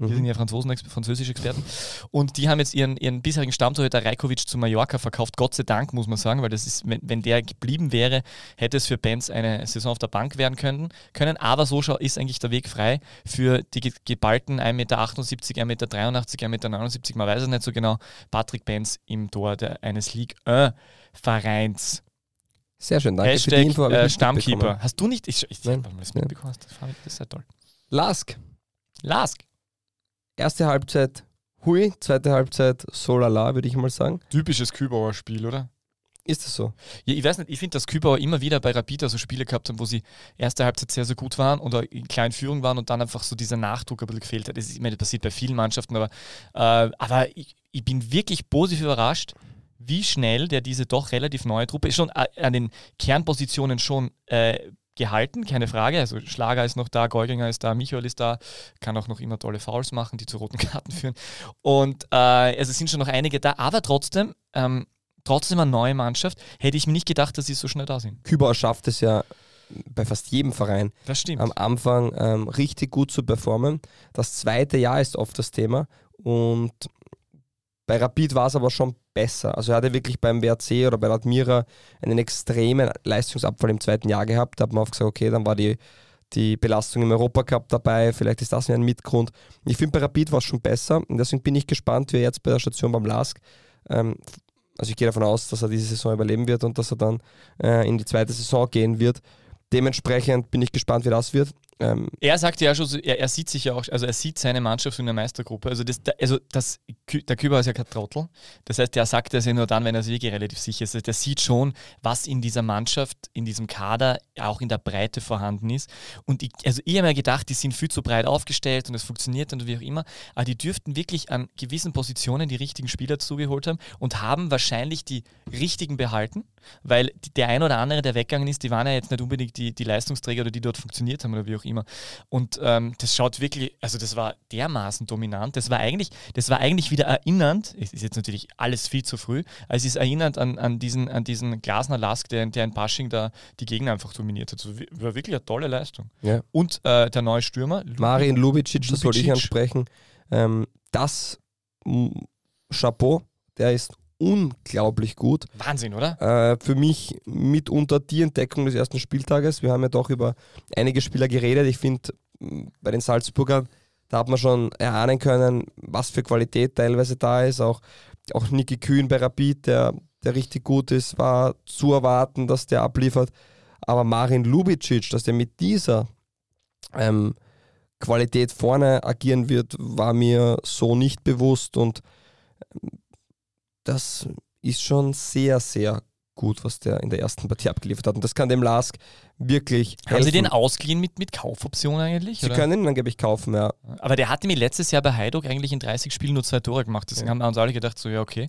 Wir sind Mhm. ja Franzosen, französische Experten. Und die haben jetzt ihren, ihren bisherigen Stammtorhüter Rajkovic zu Mallorca verkauft. Gott sei Dank, muss man sagen, weil das ist, wenn, wenn der geblieben wäre, hätte es für Benz eine Saison auf der Bank werden können. können. Aber so schau- ist eigentlich der Weg frei für die ge- geballten 1,78 Meter, 1,83 Meter, 1,79 Meter, man weiß es nicht so genau, Patrick Benz im Tor der, eines Ligue 1 Vereins. Sehr schön, danke für die Hashtag Info. ich äh, Stammkeeper. Hast du nicht? Ich, ich, Nein, wenn du das nein. mitbekommen hast, Fabi, das ist ja toll. Lask, Lask. Erste Halbzeit hui, zweite Halbzeit so lala, würde ich mal sagen. Typisches Kübauer Spiel, oder? Ist das so? Ja, ich weiß nicht, ich finde, dass Kübauer immer wieder bei Rapid so Spiele gehabt haben, wo sie erste Halbzeit sehr, sehr gut waren oder in kleinen Führung waren und dann einfach so dieser Nachdruck ein bisschen gefehlt hat. Das, ist, ich meine, das passiert bei vielen Mannschaften, aber, äh, aber ich, ich bin wirklich positiv überrascht, wie schnell der diese doch relativ neue Truppe ist schon äh, an den Kernpositionen schon äh, gehalten, keine Frage. Also Schlager ist noch da, Geuginger ist da, Michael ist da, kann auch noch immer tolle Fouls machen, die zu roten Karten führen. Und äh, also es sind schon noch einige da, aber trotzdem, ähm, trotzdem eine neue Mannschaft, hätte ich mir nicht gedacht, dass sie so schnell da sind. Kübauer schafft es ja bei fast jedem Verein Das stimmt. am Anfang ähm, richtig gut zu performen. Das zweite Jahr ist oft das Thema und bei Rapid war es aber schon besser. Also er hatte wirklich beim WRC oder bei der Admira einen extremen Leistungsabfall im zweiten Jahr gehabt. Da hat man oft gesagt, okay, dann war die, die Belastung im Europacup dabei, vielleicht ist das ein Mitgrund. Ich finde, bei Rapid war es schon besser und deswegen bin ich gespannt, wie er jetzt bei der Station beim LASK ähm, also ich gehe davon aus, dass er diese Saison überleben wird und dass er dann äh, in die zweite Saison gehen wird. dementsprechend bin ich gespannt, wie das wird. Ähm, er sagt ja schon, er, er, sieht sich ja auch, also er sieht seine Mannschaft in der Meistergruppe. Also, das, also das, der Küber ist ja kein Trottel. Das heißt, der sagt das ja nur dann, wenn er sich wirklich relativ sicher ist. Der sieht schon, was in dieser Mannschaft, in diesem Kader, auch in der Breite vorhanden ist. Und ich, also ich habe mir gedacht, die sind viel zu breit aufgestellt und es funktioniert und wie auch immer. Aber die dürften wirklich an gewissen Positionen die richtigen Spieler zugeholt haben und haben wahrscheinlich die richtigen behalten, weil der ein oder andere, der weggegangen ist, die waren ja jetzt nicht unbedingt die, die Leistungsträger oder die dort funktioniert haben oder wie auch immer. Und ähm, das schaut wirklich, also das war dermaßen dominant. Das war eigentlich, das war eigentlich wieder erinnernd, es ist jetzt natürlich alles viel zu früh, aber es ist erinnernd an, an diesen, an diesen Glasner Lask, der, der in Bashing da die Gegner einfach dominiert hat. Also war wirklich eine tolle Leistung. Ja. Und äh, der neue Stürmer. Marin Lubicic, das wollte ich ansprechen. Ähm, das Chapeau, der ist unglaublich gut. Wahnsinn, oder? Äh, für mich mitunter die Entdeckung des ersten Spieltages. Wir haben ja doch über einige Spieler geredet. Ich finde, bei den Salzburgern, da hat man schon erahnen können, was für Qualität teilweise da ist. Auch, auch Niki Kühn bei Rapid, der, der richtig gut ist, war zu erwarten, dass der abliefert. Aber Marin Lubicic, dass der mit dieser ähm, Qualität vorne agieren wird, war mir so nicht bewusst und das ist schon sehr, sehr gut, was der in der ersten Partie abgeliefert hat. Und das kann dem Lask wirklich. Haben helfen. Sie den ausgeliehen mit, mit Kaufoption eigentlich? Sie oder? können ihn angeblich kaufen, ja. Aber der hatte mir letztes Jahr bei Heidog eigentlich in 30 Spielen nur zwei Tore gemacht. Deswegen ja. haben wir uns alle gedacht, so ja, okay.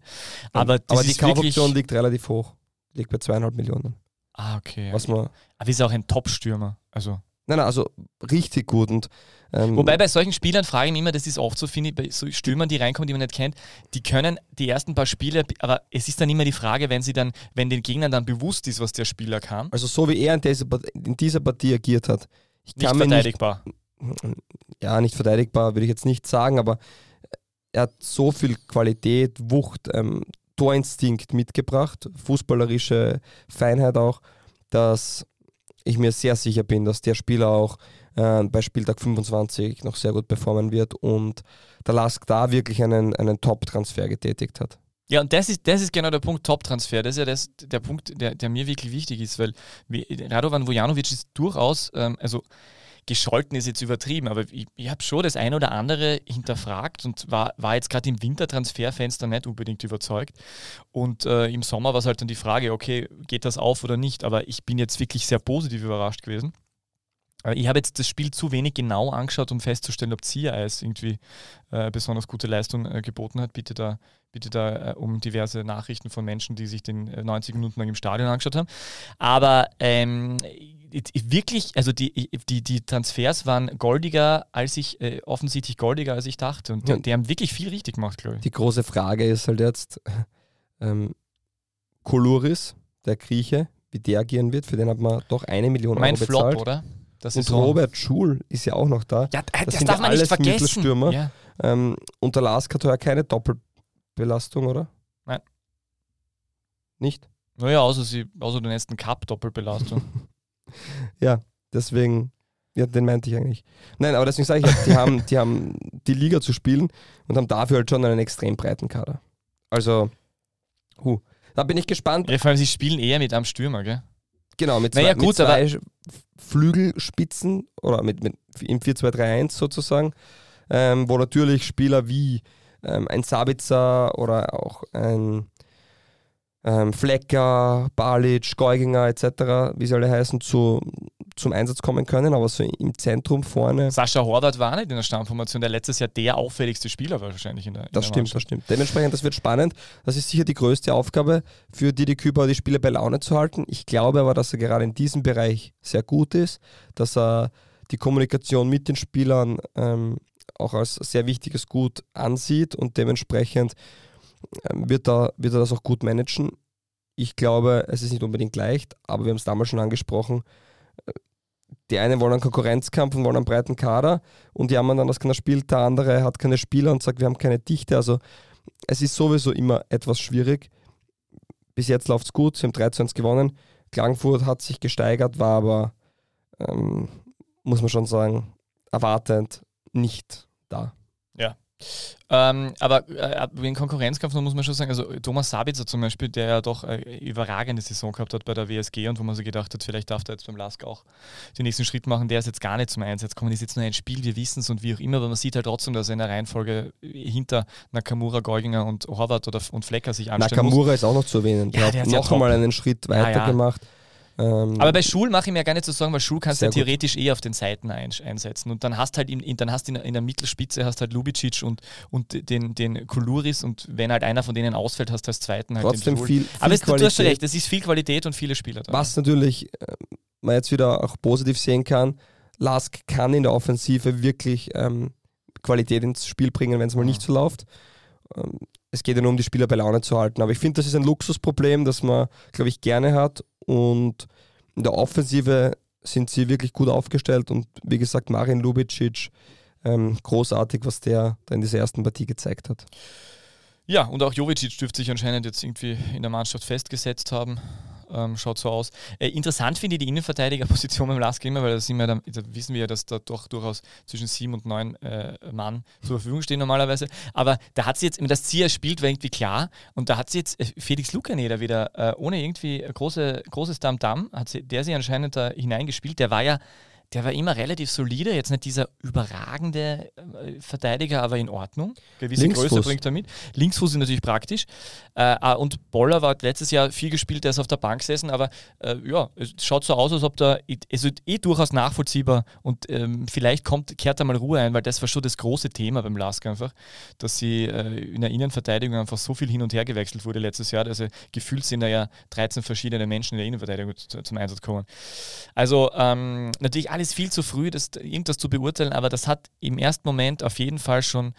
Aber, Aber die Kaufoption liegt relativ hoch. Liegt bei zweieinhalb Millionen. Ah, okay. Was man Aber ist auch ein Top-Stürmer. Also. Nein, nein, also richtig gut. Und, ähm Wobei bei solchen Spielern frage ich mich immer, das ist oft so, finde ich, bei so Stürmern, die reinkommen, die man nicht kennt, die können die ersten paar Spiele, aber es ist dann immer die Frage, wenn sie dann, wenn den Gegnern dann bewusst ist, was der Spieler kann. Also so wie er in dieser, in dieser Partie agiert hat. Ich nicht verteidigbar. Nicht, ja, nicht verteidigbar, würde ich jetzt nicht sagen, aber er hat so viel Qualität, Wucht, ähm, Torinstinkt mitgebracht, fußballerische Feinheit auch, dass ich mir sehr sicher bin, dass der Spieler auch äh, bei Spieltag 25 noch sehr gut performen wird und der Lask da wirklich einen, einen Top-Transfer getätigt hat. Ja, und das ist, das ist genau der Punkt Top-Transfer. Das ist ja das, der Punkt, der, der mir wirklich wichtig ist, weil Radovan Vujanovic ist durchaus, ähm, also gescholten ist jetzt übertrieben, aber ich, ich habe schon das ein oder andere hinterfragt und war, war jetzt gerade im Wintertransferfenster nicht unbedingt überzeugt. Und äh, im Sommer war es halt dann die Frage, okay, geht das auf oder nicht? Aber ich bin jetzt wirklich sehr positiv überrascht gewesen. Ich habe jetzt das Spiel zu wenig genau angeschaut, um festzustellen, ob Ziereis irgendwie äh, besonders gute Leistung äh, geboten hat. Bitte da, bitte da äh, um diverse Nachrichten von Menschen, die sich den 90 äh, Minuten lang im Stadion angeschaut haben. Aber ähm, wirklich, also die, die, die Transfers waren goldiger, als ich, äh, offensichtlich goldiger, als ich dachte. Und die, die haben wirklich viel richtig gemacht, glaube ich. Die große Frage ist halt jetzt, (laughs) ähm, Koluris, der Grieche, wie der agieren wird, für den hat man doch eine Million mein Euro bezahlt. Flop, oder? Das und Robert Schul ist ja auch noch da. Ja, das, das darf ja man nicht vergessen. Mittelstürmer. Ja. Ähm, und der Lars hat ja keine Doppelbelastung, oder? Nein. Nicht? Naja, außer, sie, außer den nächsten Cup-Doppelbelastung. (laughs) ja, deswegen, ja, den meinte ich eigentlich. Nein, aber deswegen sage ich, die haben, die haben die Liga zu spielen und haben dafür halt schon einen extrem breiten Kader. Also, huh. Da bin ich gespannt. Ja, vor allem, sie spielen eher mit einem Stürmer, gell? Genau, mit zwei, naja, gut, mit zwei Flügelspitzen oder mit, mit im 4-2-3-1 sozusagen, ähm, wo natürlich Spieler wie ähm, ein Sabitzer oder auch ein ähm, Flecker, Balic, Geuginger etc., wie sie alle heißen, zu, zum Einsatz kommen können, aber so im Zentrum vorne. Sascha Horvath war nicht in der Stammformation, der letztes Jahr der auffälligste Spieler war wahrscheinlich in der in Das der stimmt, das stimmt. Dementsprechend, das wird spannend. Das ist sicher die größte Aufgabe für Didi Küber, die Spieler bei Laune zu halten. Ich glaube aber, dass er gerade in diesem Bereich sehr gut ist, dass er die Kommunikation mit den Spielern ähm, auch als sehr wichtiges Gut ansieht und dementsprechend ähm, wird er, wird er das auch gut managen. Ich glaube, es ist nicht unbedingt leicht, aber wir haben es damals schon angesprochen. Die einen wollen einen Konkurrenzkampf und wollen einen breiten Kader und die haben dann, dass keiner spielt, der andere hat keine Spieler und sagt, wir haben keine Dichte. Also es ist sowieso immer etwas schwierig. Bis jetzt läuft es gut, sie haben 3 zu 1 gewonnen. Klagenfurt hat sich gesteigert, war aber, ähm, muss man schon sagen, erwartend nicht da. Ja, Ähm, aber äh, wegen Konkurrenzkampf muss man schon sagen, also Thomas Sabitzer zum Beispiel, der ja doch eine überragende Saison gehabt hat bei der WSG und wo man so gedacht hat, vielleicht darf er jetzt beim Lask auch den nächsten Schritt machen, der ist jetzt gar nicht zum Einsatz kommen, ist jetzt nur ein Spiel, wir wissen es und wie auch immer, aber man sieht halt trotzdem, dass er in der Reihenfolge hinter Nakamura, Geuginger und Horvath oder, und Flecker sich anstellen Nakamura muss. ist auch noch zu erwähnen. Ja, der, der hat ja noch einmal einen Schritt weiter ja. gemacht. Ähm, Aber bei Schul mache ich mir gar nicht zu sagen, weil Schul kannst du ja gut. theoretisch eh auf den Seiten ein, einsetzen. Und dann hast halt in, in, dann hast in, in der Mittelspitze hast halt Lubicic und, und den, den Kuluris und wenn halt einer von denen ausfällt, hast du als zweiten halt trotzdem den Schul. viel, viel Aber es, du hast schon recht, es ist viel Qualität und viele Spieler da. Was natürlich äh, man jetzt wieder auch positiv sehen kann, Lask kann in der Offensive wirklich ähm, Qualität ins Spiel bringen, wenn es mal nicht so läuft. Ähm, es geht ja nur um die Spieler bei Laune zu halten. Aber ich finde, das ist ein Luxusproblem, das man, glaube ich, gerne hat. Und in der Offensive sind sie wirklich gut aufgestellt. Und wie gesagt, Marin Lubicic, ähm, großartig, was der da in dieser ersten Partie gezeigt hat. Ja, und auch Jovicic dürfte sich anscheinend jetzt irgendwie in der Mannschaft festgesetzt haben. Ähm, schaut so aus. Äh, interessant finde ich die Innenverteidigerposition (laughs) beim Lask immer, weil da, wir dann, da wissen wir ja, dass da doch durchaus zwischen sieben und neun äh, Mann zur Verfügung stehen normalerweise. Aber da hat sie jetzt, das Ziel spielt, war irgendwie klar. Und da hat sie jetzt äh, Felix Lukaneder wieder äh, ohne irgendwie große, großes Damm-Damm, hat sie, der sie anscheinend da hineingespielt. Der war ja der war immer relativ solide, jetzt nicht dieser überragende äh, Verteidiger, aber in Ordnung. Gewisse Linksfuß. Größe bringt er mit. Linksfuß ist natürlich praktisch. Äh, ah, und Boller war letztes Jahr viel gespielt, der ist auf der Bank gesessen, aber äh, ja, es schaut so aus, als ob da, es ist eh durchaus nachvollziehbar und ähm, vielleicht kommt, kehrt da mal Ruhe ein, weil das war schon das große Thema beim Lask einfach, dass sie äh, in der Innenverteidigung einfach so viel hin und her gewechselt wurde letztes Jahr. Also gefühlt sind da ja 13 verschiedene Menschen in der Innenverteidigung zu- zum Einsatz gekommen. Also ähm, natürlich alles viel zu früh, das, irgendwas zu beurteilen, aber das hat im ersten Moment auf jeden Fall schon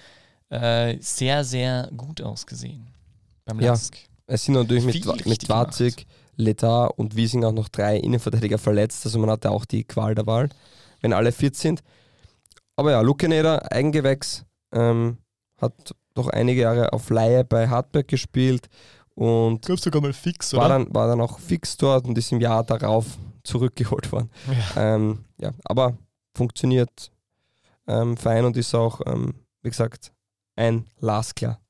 äh, sehr, sehr gut ausgesehen beim Ja. Es sind natürlich mit, Viel mit Watzig, Letar und Wiesing auch noch drei Innenverteidiger verletzt. Also man hatte auch die Qual der Wahl, wenn alle fit sind. Aber ja, Lukeneder, Eigengewächs, ähm, hat doch einige Jahre auf Laie bei Hartberg gespielt und Ich glaube sogar mal fix, war dann, war dann auch fix dort und ist im Jahr darauf (laughs) zurückgeholt worden. Ja. Ähm, ja, aber funktioniert ähm, fein und ist auch, ähm, wie gesagt, ein Laskler.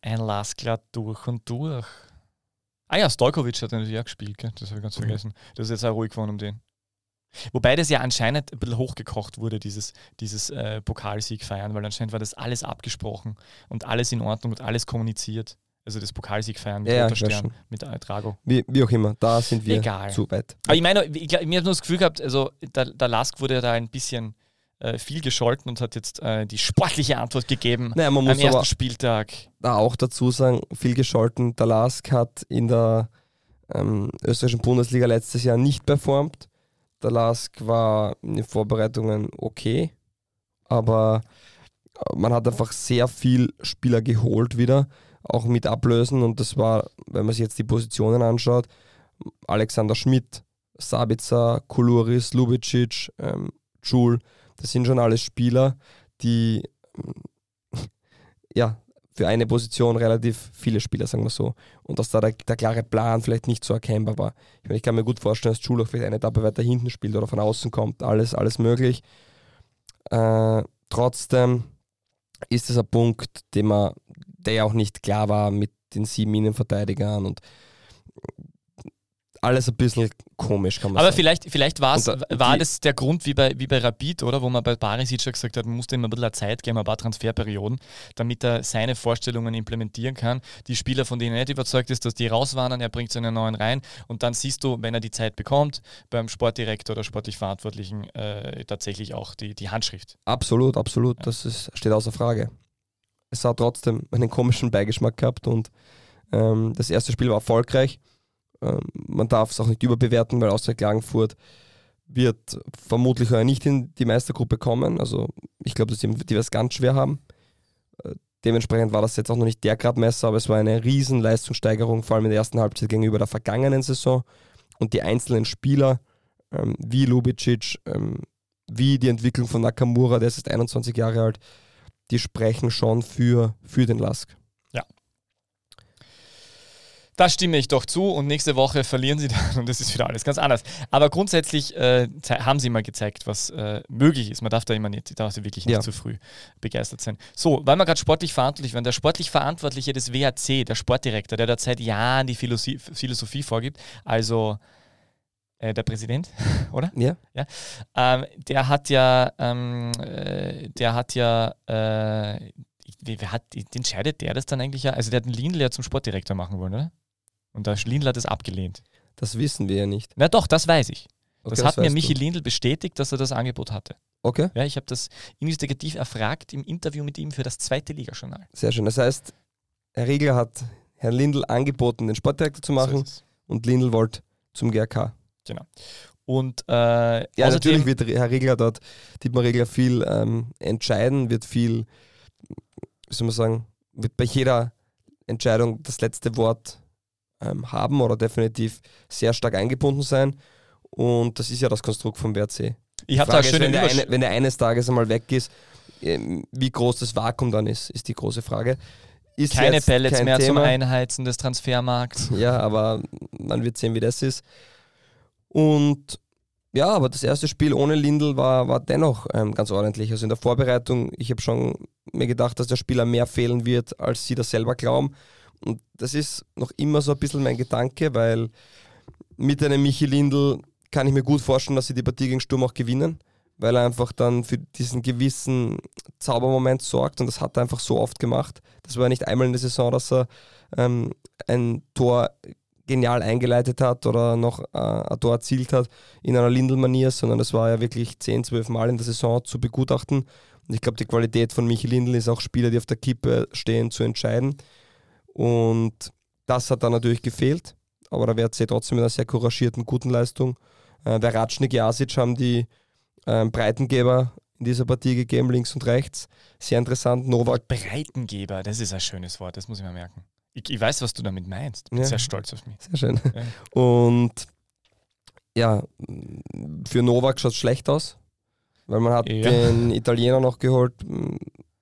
Ein Laskler durch und durch. Ah ja, Stojkovic hat natürlich auch gespielt, gell? das habe ich ganz Mhm. vergessen. Das ist jetzt auch ruhig geworden um den. Wobei das ja anscheinend ein bisschen hochgekocht wurde, dieses, dieses äh, Pokalsieg feiern, weil anscheinend war das alles abgesprochen und alles in Ordnung und alles kommuniziert. Also das Pokalsieg feiern mit Ja, Roter ich Stern, schon. mit Drago. Wie, wie auch immer, da sind wir Egal. zu weit. Aber ich meine, ich, glaub, mir hat nur das Gefühl gehabt, also der, der Lask wurde da ein bisschen äh, viel gescholten und hat jetzt äh, die sportliche Antwort gegeben Naja, man am ersten Spieltag. da auch dazu sagen, viel gescholten. Der Lask hat in der ähm, österreichischen Bundesliga letztes Jahr nicht performt. Der Lask war in den Vorbereitungen okay, aber äh, man hat einfach sehr viel Spieler geholt wieder, auch mit Ablösen. Und das war, wenn man sich jetzt die Positionen anschaut, Alexander Schmidt, Sabitzer, Kuluris, Lubicic, ähm, Jul, das sind schon alles Spieler, die ähm, (laughs) ja, für eine Position relativ viele Spieler, sagen wir so. Und dass da der, der klare Plan vielleicht nicht so erkennbar war. Ich, meine, ich kann mir gut vorstellen, dass Schul auch vielleicht eine Etappe weiter hinten spielt oder von außen kommt. Alles, alles möglich. Äh, trotzdem ist es ein Punkt, den man, der ja auch nicht klar war mit den sieben Innenverteidigern und alles ein bisschen komisch, kann man Aber sagen. vielleicht, vielleicht war's, da- war das der Grund wie bei, wie bei Rapid, oder? Wo man bei Barisic schon gesagt hat, man musste ihm ein bisschen Zeit geben, ein paar Transferperioden, damit er seine Vorstellungen implementieren kann. Die Spieler, von denen er nicht überzeugt ist, dass die rauswandern, er bringt seine neuen rein und dann siehst du, wenn er die Zeit bekommt, beim Sportdirektor oder sportlich Verantwortlichen äh, tatsächlich auch die, die Handschrift. Absolut, absolut. Das ist, steht außer Frage. Es hat trotzdem einen komischen Beigeschmack gehabt und ähm, das erste Spiel war erfolgreich. Ähm, man darf es auch nicht überbewerten, weil Austria Klagenfurt wird vermutlich heuer nicht in die Meistergruppe kommen. Also ich glaube, dass die, die es ganz schwer haben. Äh, dementsprechend war das jetzt auch noch nicht der Gradmesser, aber es war eine riesen Leistungssteigerung, vor allem in der ersten Halbzeit gegenüber der vergangenen Saison. Und die einzelnen Spieler, ähm, wie Lubicic, ähm, wie die Entwicklung von Nakamura, der ist jetzt 21 Jahre alt, die sprechen schon für, für den Lask. Da stimme ich doch zu und nächste Woche verlieren sie (laughs) dann und das ist wieder alles ganz anders. Aber grundsätzlich äh, haben sie mal gezeigt, was äh, möglich ist. Man darf da immer nicht, darf da wirklich nicht Ja. zu früh begeistert sein. So, weil wir gerade sportlich verantwortlich waren, der sportlich Verantwortliche des WAC, der Sportdirektor, der da seit Jahren die Philosophie, Philosophie vorgibt, also äh, der Präsident, (laughs) oder? Ja, Ähm, der hat ja, ähm, äh, der hat ja, äh, wer hat, entscheidet der das dann eigentlich ja? Also der hat den Lindl ja zum Sportdirektor machen wollen, oder? Und der Lindl hat das abgelehnt. das wissen wir ja nicht. Na doch, das weiß ich. Okay, das hat mir weißt Michi du. Lindl bestätigt, dass er das Angebot hatte. Okay, Ja, ich habe das investigativ erfragt im Interview mit ihm für das zweite Ligajournal. sehr schön. Das heißt, Herr Riegler hat Herrn Lindl angeboten, den Sportdirektor zu machen So und Lindl wollte zum GRK. Und äh, Ja, außerdem, natürlich wird Herr Regler dort, Dietmar Regler, viel ähm, entscheiden, wird viel, wie soll man sagen, wird bei jeder Entscheidung das letzte Wort ähm, haben oder definitiv sehr stark eingebunden sein. Und das ist ja das Konstrukt vom WRC. ich habe da eine Frage ist, schöne wenn, der Übersch eine, wenn der eines Tages einmal weg ist, ähm, wie groß das Vakuum dann ist, ist die große Frage. Ist keine Pellets kein mehr zum Thema. Einheizen des Transfermarkts. Ja, aber man wird sehen, wie das ist. Und ja, aber das erste Spiel ohne Lindl war, war dennoch ähm, ganz ordentlich. Also in der Vorbereitung, ich habe schon mir gedacht, dass der Spieler mehr fehlen wird, als sie das selber glauben. Und das ist noch immer so ein bisschen mein Gedanke, weil mit einem Michi Lindl kann ich mir gut vorstellen, dass sie die Partie gegen Sturm auch gewinnen, weil er einfach dann für diesen gewissen Zaubermoment sorgt und das hat er einfach so oft gemacht. Das war nicht einmal in der Saison, dass er ähm, ein Tor genial eingeleitet hat oder noch äh, ein Tor erzielt hat in einer Lindl-Manier, sondern das war ja wirklich 10, 12 Mal in der Saison zu begutachten. Und ich glaube, die Qualität von Michi Lindl ist auch Spieler, die auf der Kippe stehen, zu entscheiden. Und das hat dann natürlich gefehlt. Aber der WRC trotzdem mit einer sehr couragierten, guten Leistung. Äh, der Ratschnik Jasic haben die ähm, Breitengeber in dieser Partie gegeben, links und rechts. Sehr interessant. Novak Breitengeber, das ist ein schönes Wort, das muss ich mir merken. Ich, ich weiß, was du damit meinst. Bin Ja. sehr stolz auf mich. Sehr schön. Ja. Und ja, für Novak schaut es schlecht aus, weil man hat Ja. den Italiener noch geholt.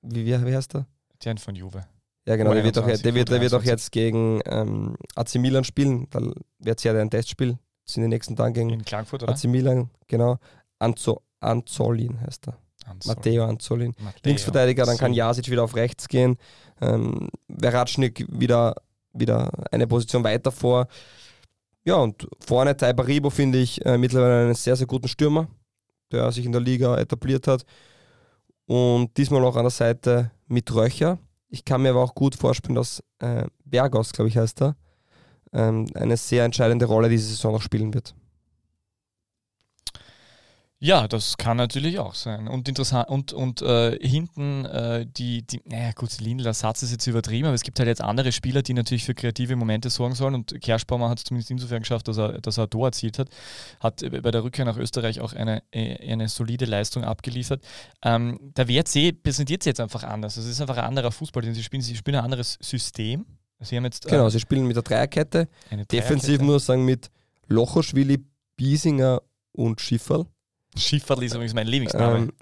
Wie, wie, wie heißt er? Den von Juve. Ja, genau, der wird, auch, 21, der, wird, der wird auch 23. jetzt gegen ähm, AC Milan spielen. Da wird ja ein Testspiel. Das in den nächsten Tagen gegen In Klagenfurt, oder? AC Milan, genau. Anzo, Anzolin heißt er. Anzol. Matteo Anzolin. Matteo. Linksverteidiger, dann kann. Jasic wieder auf rechts gehen. Ähm, Veratschnik wieder, wieder eine Position weiter vor. Ja, und vorne Taibaribo finde ich äh, mittlerweile einen sehr, sehr guten Stürmer, der sich in der Liga etabliert hat. Und diesmal auch an der Seite mit Röcher. Ich kann mir aber auch gut vorstellen, dass äh, Bergos, glaube ich, heißt er, ähm, eine sehr entscheidende Rolle diese Saison noch spielen wird. Ja, das kann natürlich auch sein. Und interessant, und, und äh, hinten äh, die, die, naja gut, Lindler Satz ist jetzt übertrieben, aber es gibt halt jetzt andere Spieler, die natürlich für kreative Momente sorgen sollen. Und Kerschbaumer hat es zumindest insofern geschafft, dass er, dass er ein Tor erzielt hat. Hat bei der Rückkehr nach Österreich auch eine, äh, eine solide Leistung abgeliefert. Ähm, der WRC präsentiert sich jetzt einfach anders. Es ist einfach ein anderer Fußball, den sie spielen. Sie spielen ein anderes System. Sie haben jetzt äh, Genau, sie spielen mit der Dreierkette. Defensiv Dreierkette. muss ich sagen mit Lochoschwili, Biesinger und Schifferl. Schifferl ist übrigens mein Lieblingsname. Ähm,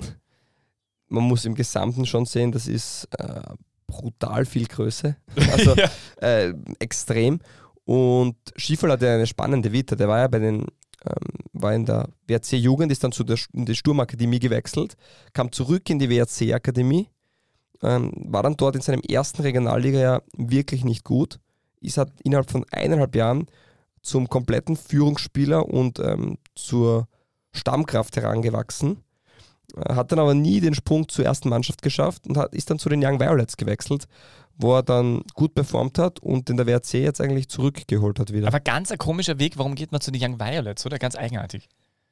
man muss im Gesamten schon sehen, das ist äh, brutal viel Größe. (laughs) Also ja. äh, extrem. Und Schifferl hat ja eine spannende Vita. Der war ja bei den, ähm, war in der WRC-Jugend, ist dann zu der, in die Sturmakademie gewechselt, kam zurück in die WRC-Akademie, ähm, war dann dort in seinem ersten Regionalliga-Jahr wirklich nicht gut, ist hat innerhalb von eineinhalb Jahren zum kompletten Führungsspieler und ähm, zur Stammkraft herangewachsen, äh, hat dann aber nie den Sprung zur ersten Mannschaft geschafft und hat, ist dann zu den Young Violets gewechselt, wo er dann gut performt hat und in der WRC jetzt eigentlich zurückgeholt hat wieder. Aber ganz ein komischer Weg, warum geht man zu den Young Violets, oder? Ganz eigenartig.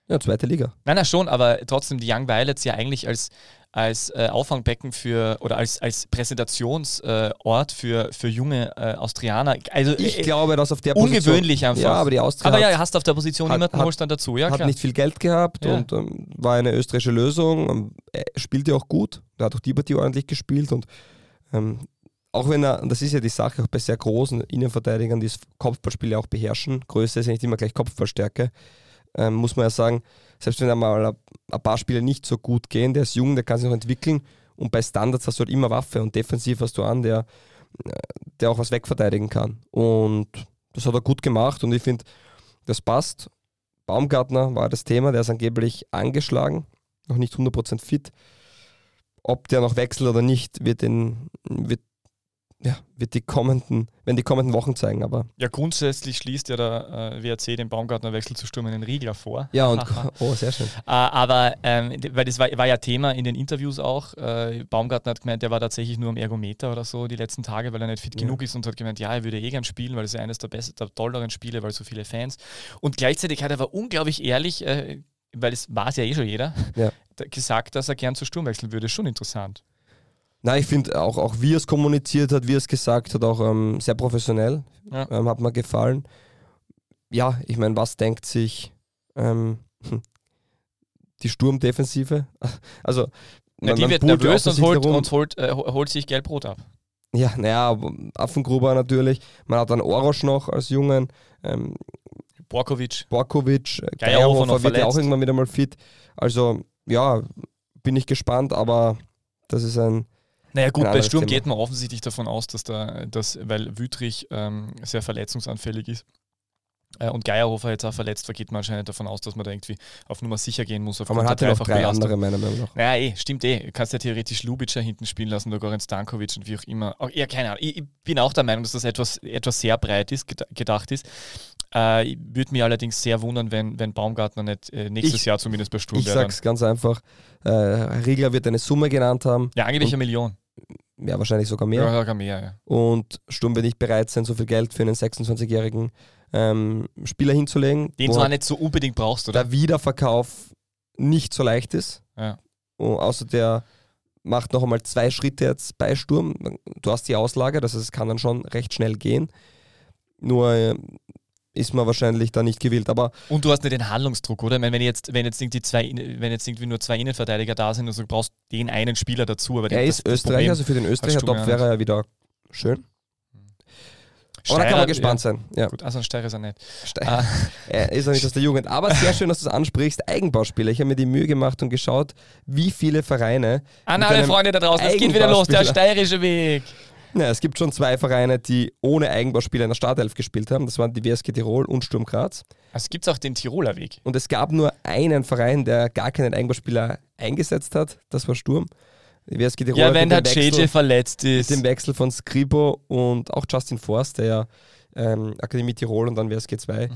Ja, zweite Liga. Nein, nein, schon, aber trotzdem die Young Violets ja eigentlich als, als äh, Auffangbecken für oder als, als Präsentationsort äh, für, für junge äh, Austrianer. Also Ich äh, glaube, dass auf der Position... ungewöhnlich einfach. Ja, aber die Austria aber ja, hast auf der Position hat- niemanden, hat- holst dann dazu, ja hat klar. nicht viel Geld gehabt Ja. und ähm, war eine österreichische Lösung. Ähm, Er spielte auch gut. Er hat auch die Partie ordentlich gespielt und ähm, auch wenn er, das ist ja die Sache auch bei sehr großen Innenverteidigern, die das Kopfballspiel ja auch beherrschen, Größe ist ja nicht immer gleich Kopfballstärke, ähm, muss man ja sagen, selbst wenn einmal ein- paar Spiele nicht so gut gehen, der ist jung, der kann sich noch entwickeln und bei Standards hast du halt immer Waffe und defensiv hast du an, der, äh, der auch was wegverteidigen kann. Und das hat er gut gemacht und ich finde, das passt. Baumgartner war das Thema, der ist angeblich angeschlagen, noch nicht 100% fit. Ob der noch wechselt oder nicht, wird, in, wird ja, wird die kommenden, wenn die kommenden Wochen zeigen, aber. Ja, grundsätzlich schließt ja der äh, WRC den Baumgartnerwechsel zu Sturm einen Riegler vor. Ja, und (laughs) (laughs) oh, sehr schön. Äh, aber ähm, weil das war, war, ja Thema in den Interviews auch. Äh, Baumgartner hat gemeint, der war tatsächlich nur am Ergometer oder so die letzten Tage, weil er nicht fit ja. genug ist und hat gemeint, ja, er würde eh gern spielen, weil es ja eines der besten, der tolleren Spiele, weil so viele Fans. Und gleichzeitig hat er aber unglaublich ehrlich, äh, weil es war es ja eh schon jeder, ja. (laughs) gesagt, dass er gern zu Sturm wechseln würde. Schon interessant. Nein, ich finde auch, auch wie er es kommuniziert hat, wie er es gesagt hat, auch ähm, sehr professionell. Ja. Ähm, hat mir gefallen. Ja, ich meine, was denkt sich ähm, (laughs) die Sturmdefensive? (laughs) Also, ja, die wird nervös und, holt, und holt, äh, holt sich Gelbrot ab. Ja, naja, Affengruber natürlich. Man hat dann Orosch noch als Jungen. Ähm, Borkovic. Borkovic. Äh, Geierhofer wird ja auch irgendwann wieder mal fit. Also, ja, bin ich gespannt, aber das ist ein naja gut, bei Sturm Thema. geht man offensichtlich davon aus, dass da, dass, weil Wütrich ähm, sehr verletzungsanfällig ist äh, und Geierhofer jetzt auch verletzt war, geht man anscheinend davon aus, dass man da irgendwie auf Nummer sicher gehen muss. Aber man hat ja noch drei Belastung. andere meiner Meinung nach. Naja, eh, stimmt eh. Du kannst ja theoretisch Lubitscher hinten spielen lassen oder Goran Stankovic und wie auch immer. Auch, ja, keine Ahnung. Ich, ich, bin auch der Meinung, dass das etwas, etwas sehr breit ist, gedacht ist. Äh, würde mich allerdings sehr wundern, wenn, wenn Baumgartner nicht äh, nächstes ich, Jahr zumindest bei Sturm wäre. Ich sag's ganz einfach. Äh, Riegler wird eine Summe genannt haben. Ja, eigentlich eine Million ja, wahrscheinlich sogar mehr. Ja, sogar mehr, ja. Und Sturm wird nicht bereit sein, so viel Geld für einen 26-jährigen ähm, Spieler hinzulegen. Den du auch nicht so unbedingt brauchst, oder? Der Wiederverkauf nicht so leicht ist. Ja. Und außer der macht noch einmal zwei Schritte jetzt bei Sturm. Du hast die Auslage, das heißt, es kann dann schon recht schnell gehen. Nur äh, ist man wahrscheinlich da nicht gewillt. Aber und du hast nicht den Handlungsdruck, oder? wenn, jetzt, wenn, jetzt irgendwie zwei, wenn jetzt irgendwie nur zwei Innenverteidiger da sind, also du brauchst den einen Spieler dazu. Aber er ist das, Österreicher, also für den Österreicher Top wäre er wieder schön. Aber da kann man gespannt ja. sein. Ja. Gut, also ein Steirer ist er nicht. Steirer. Ah. (laughs) er ist er nicht aus der Jugend. Aber sehr schön, dass du es ansprichst. Eigenbauspieler. Ich habe mir die Mühe gemacht und geschaut, wie viele Vereine. An alle Freunde da draußen, es geht wieder los, der steirische Weg. Ja, es gibt schon zwei Vereine, die ohne Eigenbauspieler in der Startelf gespielt haben. Das waren die WSG Tirol und Sturm Graz. Also gibt es auch den Tiroler Weg. Und es gab nur einen Verein, der gar keinen Eigenbauspieler eingesetzt hat. Das war Sturm. Die WSG Tirol ja, wenn der JJ verletzt ist. Mit dem Wechsel von Skribo und auch Justin Forst, der ja ähm, Akademie Tirol und dann WSG 2 mhm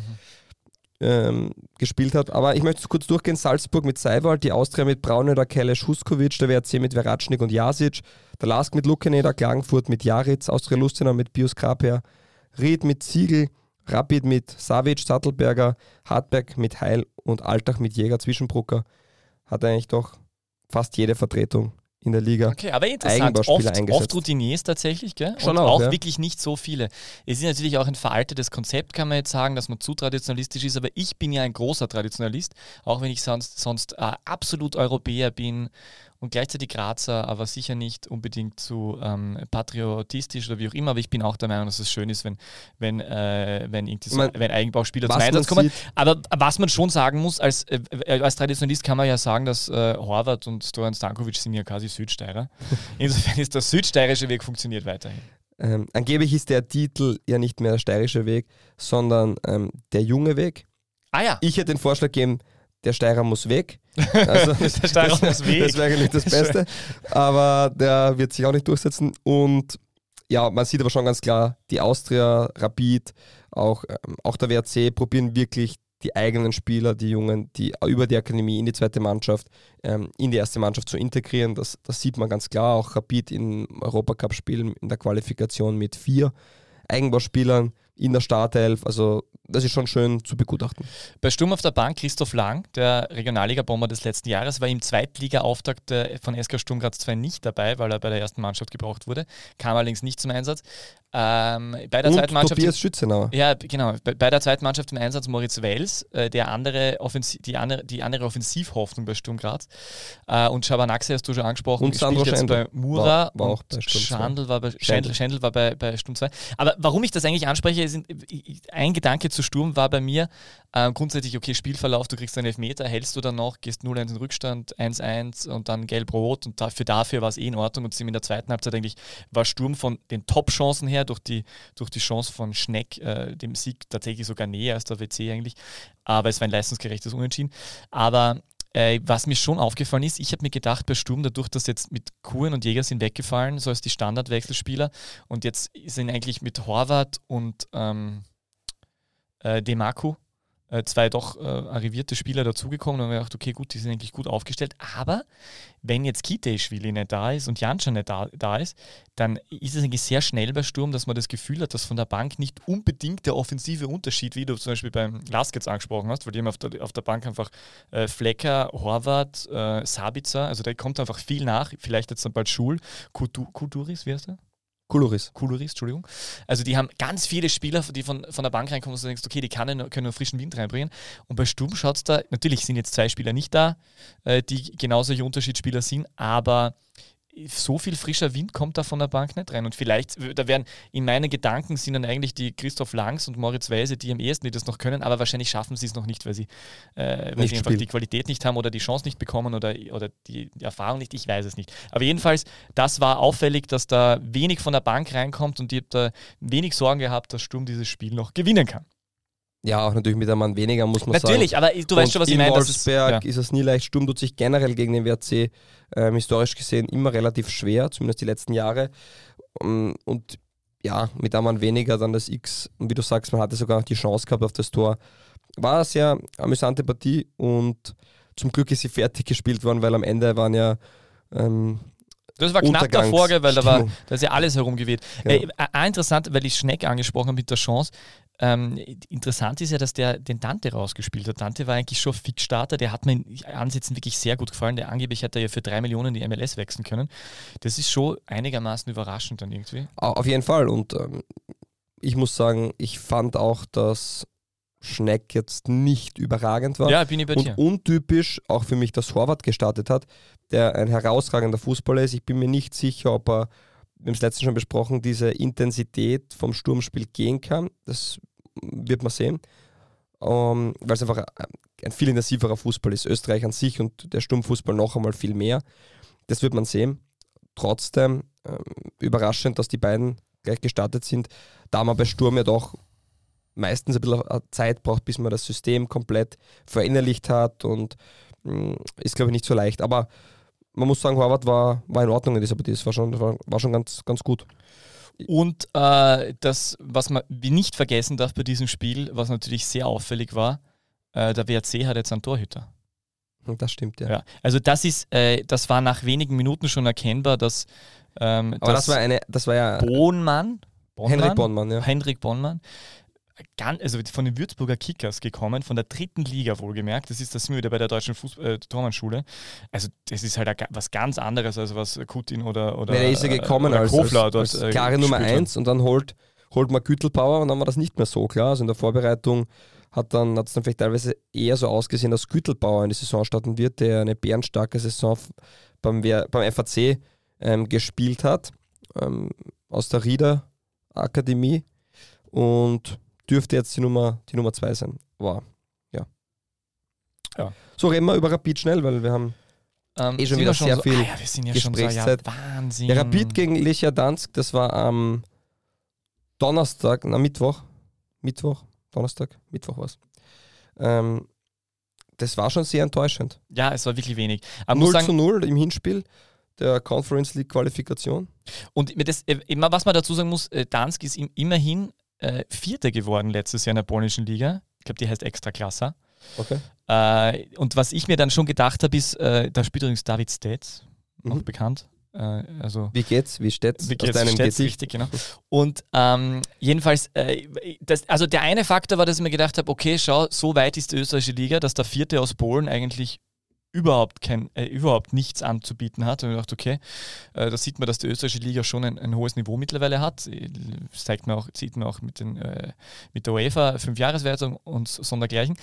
ähm, gespielt hat. Aber ich möchte kurz durchgehen. Salzburg mit Seiwald, die Austria mit Braunöder, Kelle, Schuskovic, der WRC mit Veratschnik und Jasic, der Lask mit Lukeneder, Klagenfurt mit Jaritz, Austria Lustenau mit Bios Kraper, Ried mit Ziegel, Rapid mit Savic, Sattelberger, Hartberg mit Heil und Altach mit Jäger, Zwischenbrucker. Hat eigentlich doch fast jede Vertretung in der Liga. Okay, aber interessant. Oft, oft Routiniers tatsächlich, gell? Schon Und auch, auch ja. wirklich nicht so viele. Es ist natürlich auch ein veraltetes Konzept, kann man jetzt sagen, dass man zu traditionalistisch ist, aber ich bin ja ein großer Traditionalist, auch wenn ich sonst, sonst äh, absolut Europäer bin und gleichzeitig Grazer, aber sicher nicht unbedingt zu ähm, patriotistisch oder wie auch immer. Aber ich bin auch der Meinung, dass es schön ist, wenn, wenn, äh, wenn, irgendwie so, man, wenn Eigenbauspieler zum Einsatz kommen. Aber was man schon sagen muss, als, äh, als Traditionalist kann man ja sagen, dass äh, Horvath und Stojan Stankovic sind ja quasi Südsteirer. (laughs) Insofern ist der südsteirische Weg funktioniert weiterhin. Ähm, angeblich ist der Titel ja nicht mehr der steirische Weg, sondern ähm, der junge Weg. Ah ja. Ich hätte den Vorschlag gegeben, der Steirer muss weg. (laughs) Also, der Steirer das, muss weg. Das wäre eigentlich das Beste. Aber der wird sich auch nicht durchsetzen. Und ja, man sieht aber schon ganz klar, die Austria, Rapid, auch, ähm, auch der WRC probieren wirklich die eigenen Spieler, die Jungen, die über die Akademie in die zweite Mannschaft, ähm, in die erste Mannschaft zu integrieren. Das, das sieht man ganz klar. Auch Rapid im Europacup-Spiel in der Qualifikation mit vier Eigenbauspielern in der Startelf. Also das ist schon schön zu begutachten. Bei Sturm auf der Bank Christoph Lang, der Regionalliga-Bomber des letzten Jahres, war im Zweitliga-Auftakt von SK Sturm Graz 2 nicht dabei, weil er bei der ersten Mannschaft gebraucht wurde. Kam allerdings nicht zum Einsatz. Ähm, bei der Und zweiten Mannschaft. Tobias Schützenauer. Ja, genau. Bei, bei, der zweiten Mannschaft im Einsatz Moritz Wels, äh, der andere die, andere, die andere Offensivhoffnung bei Sturm Graz. Äh, und Schabanaxe hast du schon angesprochen. Und Sandro jetzt bei Mura. War, war auch bei Sturm Schandl war bei, Schendl, Schendl war bei, bei Sturm 2. Aber warum ich das eigentlich anspreche, ist ein Gedanke zu Sturm war bei mir äh, grundsätzlich, okay, Spielverlauf, du kriegst einen Elfmeter, hältst du dann noch, gehst 0-1 in Rückstand, 1-1 und dann gelb-rot und dafür, dafür war es eh in Ordnung und sind in der zweiten Halbzeit eigentlich war Sturm von den Top-Chancen her her, durch die, durch die Chance von Schneck, äh, dem Sieg tatsächlich sogar näher als der WC eigentlich. Aber es war ein leistungsgerechtes Unentschieden. Aber äh, was mir schon aufgefallen ist, ich habe mir gedacht, bei Sturm, dadurch, dass jetzt mit Kuhn und Jäger sind weggefallen, so als die Standardwechselspieler, und jetzt sind eigentlich mit Horvath und ähm, äh, Demaku zwei doch äh, arrivierte Spieler dazugekommen und haben gedacht, okay, gut, die sind eigentlich gut aufgestellt. Aber wenn jetzt Kiteischwili nicht da ist und Janscha nicht da, da ist, dann ist es eigentlich sehr schnell bei Sturm, dass man das Gefühl hat, dass von der Bank nicht unbedingt der offensive Unterschied, wie du zum Beispiel beim Laskets angesprochen hast, weil die haben auf der, auf der Bank einfach äh, Flecker, Horvath, äh, Sabitzer, also da kommt einfach viel nach, vielleicht jetzt dann bald Schul, Kuturis, wie heißt der? Kuluris. Kuluris, Entschuldigung. Also die haben ganz viele Spieler, die von, von der Bank reinkommen und du denkst, okay, die können, können nur frischen Wind reinbringen. Und bei Sturm schaut es da, natürlich sind jetzt zwei Spieler nicht da, äh, die genau solche Unterschiedsspieler sind, aber so viel frischer Wind kommt da von der Bank nicht rein. Und vielleicht, da werden in meinen Gedanken sind dann eigentlich die Christoph Langs und Moritz Weise, die am ehesten die das noch können, aber wahrscheinlich schaffen sie es noch nicht, weil sie, äh, weil sie einfach die Qualität nicht haben oder die Chance nicht bekommen oder, oder die, die, Erfahrung nicht. Ich weiß es nicht. Aber jedenfalls, das war auffällig, dass da wenig von der Bank reinkommt und ich habe da wenig Sorgen gehabt, dass Sturm dieses Spiel noch gewinnen kann. Ja, auch natürlich mit einem Mann weniger, muss man natürlich, sagen. Natürlich, aber du weißt schon, was ich meine. In Wolfsberg ist, ja. ist es nie leicht. Sturm tut sich generell gegen den WRC ähm, historisch gesehen immer relativ schwer, zumindest die letzten Jahre. Um, und ja, mit einem Mann weniger dann das X. Und wie du sagst, man hatte sogar noch die Chance gehabt auf das Tor. War eine sehr amüsante Partie und zum Glück ist sie fertig gespielt worden, weil am Ende waren ja ähm, das war knapp davor, weil da war da ist ja alles herumgeweht. Ja. Äh, äh, interessant, weil ich Schneck angesprochen habe mit der Chance. Ähm, interessant ist ja, dass der den Dante rausgespielt hat. Dante war eigentlich schon Fixstarter, der hat mir in Ansätzen wirklich sehr gut gefallen. Der angeblich hätte ja für drei Millionen die MLS wechseln können. Das ist schon einigermaßen überraschend dann irgendwie. Auf jeden Fall. Und ähm, ich muss sagen, ich fand auch, dass Schneck jetzt nicht überragend war. Ja, bin ich bei dir. Und untypisch auch für mich, dass Horvath gestartet hat, der ein herausragender Fußballer ist. Ich bin mir nicht sicher, ob er, wir haben es letztens schon besprochen, diese Intensität vom Sturmspiel gehen kann. Das wird man sehen. Ähm, weil es einfach ein viel intensiverer Fußball ist. Österreich an sich und der Sturmfußball noch einmal viel mehr. Das wird man sehen. Trotzdem ähm, überraschend, dass die beiden gleich gestartet sind, da man bei Sturm ja doch meistens ein bisschen Zeit braucht, bis man das System komplett verinnerlicht hat und mh, mm, ist, glaube ich, nicht so leicht. Aber man muss sagen, Horvath war, war in Ordnung in dieser Partie. Es war schon, war, war schon ganz, ganz gut. Und äh, das, was man nicht vergessen darf bei diesem Spiel, was natürlich sehr auffällig war, äh, der WRC hat jetzt einen Torhüter. Das stimmt, ja. ja. Also das ist, äh, das war nach wenigen Minuten schon erkennbar, dass ähm, Aber das, war eine, das war ja Bohnmann, Bonmann, Henrik Bonmann, ja. Henrik Bonmann also von den Würzburger Kickers gekommen, von der dritten Liga wohlgemerkt. Das ist das wieder bei der deutschen Fußball, äh, Tormannschule. Also das ist halt was ganz anderes, als was Kutin oder oder ja, ist ja gekommen äh, als, Kofler als, als, als klare Nummer 1 und dann holt, holt man Gütelpower und dann war das nicht mehr so klar. Also in der Vorbereitung hat dann hat es dann vielleicht teilweise eher so ausgesehen, dass Gütelbauer in die Saison starten wird, der eine bärenstarke Saison beim, beim FAC ähm, gespielt hat, ähm, aus der Rieder Akademie. Und dürfte jetzt die Nummer, die Nummer zwei sein. War, ja. ja. So reden wir über Rapid schnell, weil wir haben ähm, eh schon wieder schon sehr so, viel ah ja, wir sind ja Gesprächszeit. Schon so, ja, Wahnsinn. Ja, Rapid gegen Lechia Dansk, das war am Donnerstag, na Mittwoch, Mittwoch, Donnerstag, Mittwoch war es. Ähm, das war schon sehr enttäuschend. Ja, es war wirklich wenig. Aber 0 sagen, zu 0 im Hinspiel der Conference League Qualifikation. Und das, äh, was man dazu sagen muss, äh, Dansk ist immerhin äh, Vierter geworden letztes Jahr in der polnischen Liga. Ich glaube, die heißt Extraklassa. Okay. Äh, und was ich mir dann schon gedacht habe, ist, äh, da spielt übrigens David Stets, mhm. auch bekannt. Äh, also, wie geht's? Wie steht's? Wie geht's? Aus deinem steht's richtig, genau. Und ähm, jedenfalls, äh, das, also der eine Faktor war, dass ich mir gedacht habe, okay, schau, so weit ist die österreichische Liga, dass der Vierte aus Polen eigentlich überhaupt, kein, äh, überhaupt nichts anzubieten hat. Und ich dachte, okay, äh, da sieht man, dass die österreichische Liga schon ein, ein, hohes Niveau mittlerweile hat. Das zeigt man auch, sieht man auch mit, den, äh, mit der UEFA Fünfjahreswertung und so dergleichen.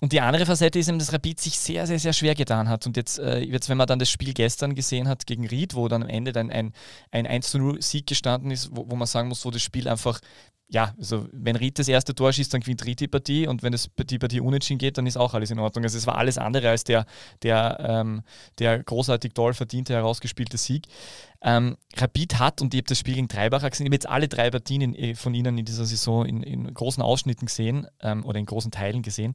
Und die andere Facette ist eben, dass Rapid sich sehr, sehr, sehr schwer getan hat. Und jetzt, äh, jetzt wenn man dann das Spiel gestern gesehen hat gegen Ried, wo dann am Ende dann ein, ein 1-0-Sieg gestanden ist, wo, wo man sagen muss, wo das Spiel einfach ja, also wenn Ried das erste Tor schießt, dann gewinnt Ried die Partie und wenn es die Partie unentschieden geht, dann ist auch alles in Ordnung. Also es war alles andere als der, der, ähm, der großartig toll verdiente, herausgespielte Sieg. Ähm, Rapid hat, und ich habe das Spiel gegen Treibacher gesehen, ich habe jetzt alle drei Partien in, äh, von ihnen in dieser Saison in, in großen Ausschnitten gesehen ähm, oder in großen Teilen gesehen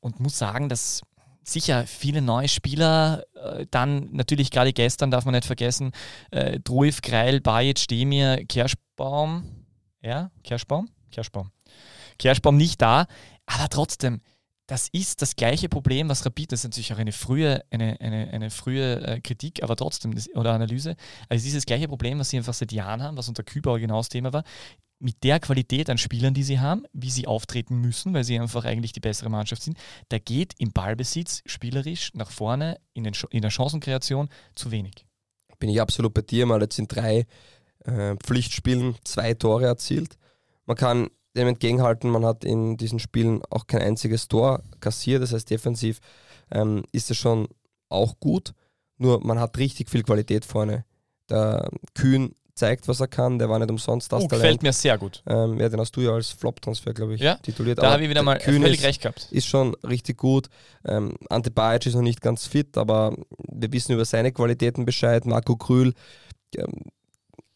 und muss sagen, dass sicher viele neue Spieler, äh, dann natürlich gerade gestern darf man nicht vergessen, äh, Druif, Greil, Bajic, Demir, Kerschbaum, ja, Kerschbaum? Kerschbaum. Kerschbaum nicht da, aber trotzdem, das ist das gleiche Problem, was Rapid, das ist natürlich auch eine frühe, eine, eine, eine frühe äh, Kritik, aber trotzdem, das, oder Analyse, also dieses gleiche Problem, was sie einfach seit Jahren haben, was unter Kübauer genau das Thema war, mit der Qualität an Spielern, die sie haben, wie sie auftreten müssen, weil sie einfach eigentlich die bessere Mannschaft sind, da geht im Ballbesitz spielerisch nach vorne in, den, in der Chancenkreation zu wenig. Bin ich absolut bei dir, mal jetzt in drei äh, Pflichtspielen zwei Tore erzielt. Man kann dem entgegenhalten, man hat in diesen Spielen auch kein einziges Tor kassiert, das heißt defensiv ähm, ist es schon auch gut, nur man hat richtig viel Qualität vorne. Der Kühn zeigt, was er kann, der war nicht umsonst das uh, Gefällt mir sehr gut. Ähm, ja, den hast du ja als Flop-Transfer, glaube ich, ja, tituliert. Da habe ich wieder mal Kühn völlig ist, recht gehabt. Ist schon richtig gut. Ähm, Ante Bajic ist noch nicht ganz fit, aber wir wissen über seine Qualitäten Bescheid. Marco Krühl ähm,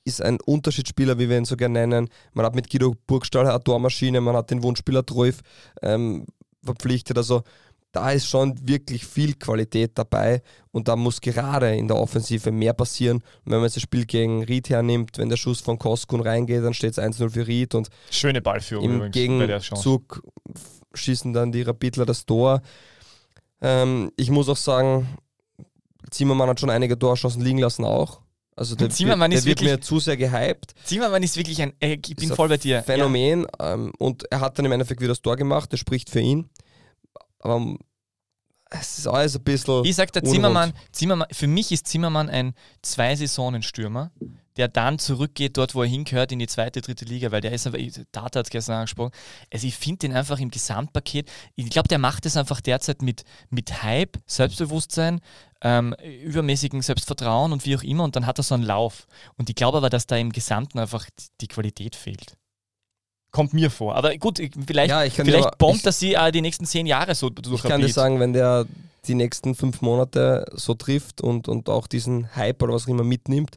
ist ein Unterschiedsspieler, wie wir ihn so gerne nennen. Man hat mit Guido Burgstall eine Tormaschine, man hat den Wunschspieler Treuf ähm, verpflichtet. Also da ist schon wirklich viel Qualität dabei und da muss gerade in der Offensive mehr passieren. wenn man das Spiel gegen Ried hernimmt, wenn der Schuss von Koskun reingeht, dann steht es 1-0 für Ried und schöne Ballführung im Gegenzug schießen dann die Rapidler das Tor. Ähm, ich muss auch sagen, Zimmermann hat schon einige Torchancen liegen lassen auch. Also der, Zimmermann der ist wird wirklich, mir zu sehr gehypt. Zimmermann ist wirklich ein, äh, ich bin voll bei dir. Phänomen ja. ähm, und er hat dann im Endeffekt wieder das Tor gemacht, das spricht für ihn. Aber es ist alles ein bisschen. Ich sag der Zimmermann, Zimmermann, für mich ist Zimmermann ein Zwei-Saisonen-Stürmer, der dann zurückgeht dort, wo er hingehört, in die zweite, dritte Liga, weil der ist einfach, Tata hat es gestern angesprochen, also ich finde den einfach im Gesamtpaket, ich glaube, der macht es einfach derzeit mit, mit Hype, Selbstbewusstsein, ähm, übermäßigem Selbstvertrauen und wie auch immer und dann hat er so einen Lauf. Und ich glaube aber, dass da im Gesamten einfach die Qualität fehlt. Kommt mir vor. Aber gut, vielleicht, ja, vielleicht aber, bombt das sie äh, die nächsten zehn Jahre so durch. Ich kann dir sagen, wenn der die nächsten fünf Monate so trifft und, und auch diesen Hype oder was auch immer mitnimmt,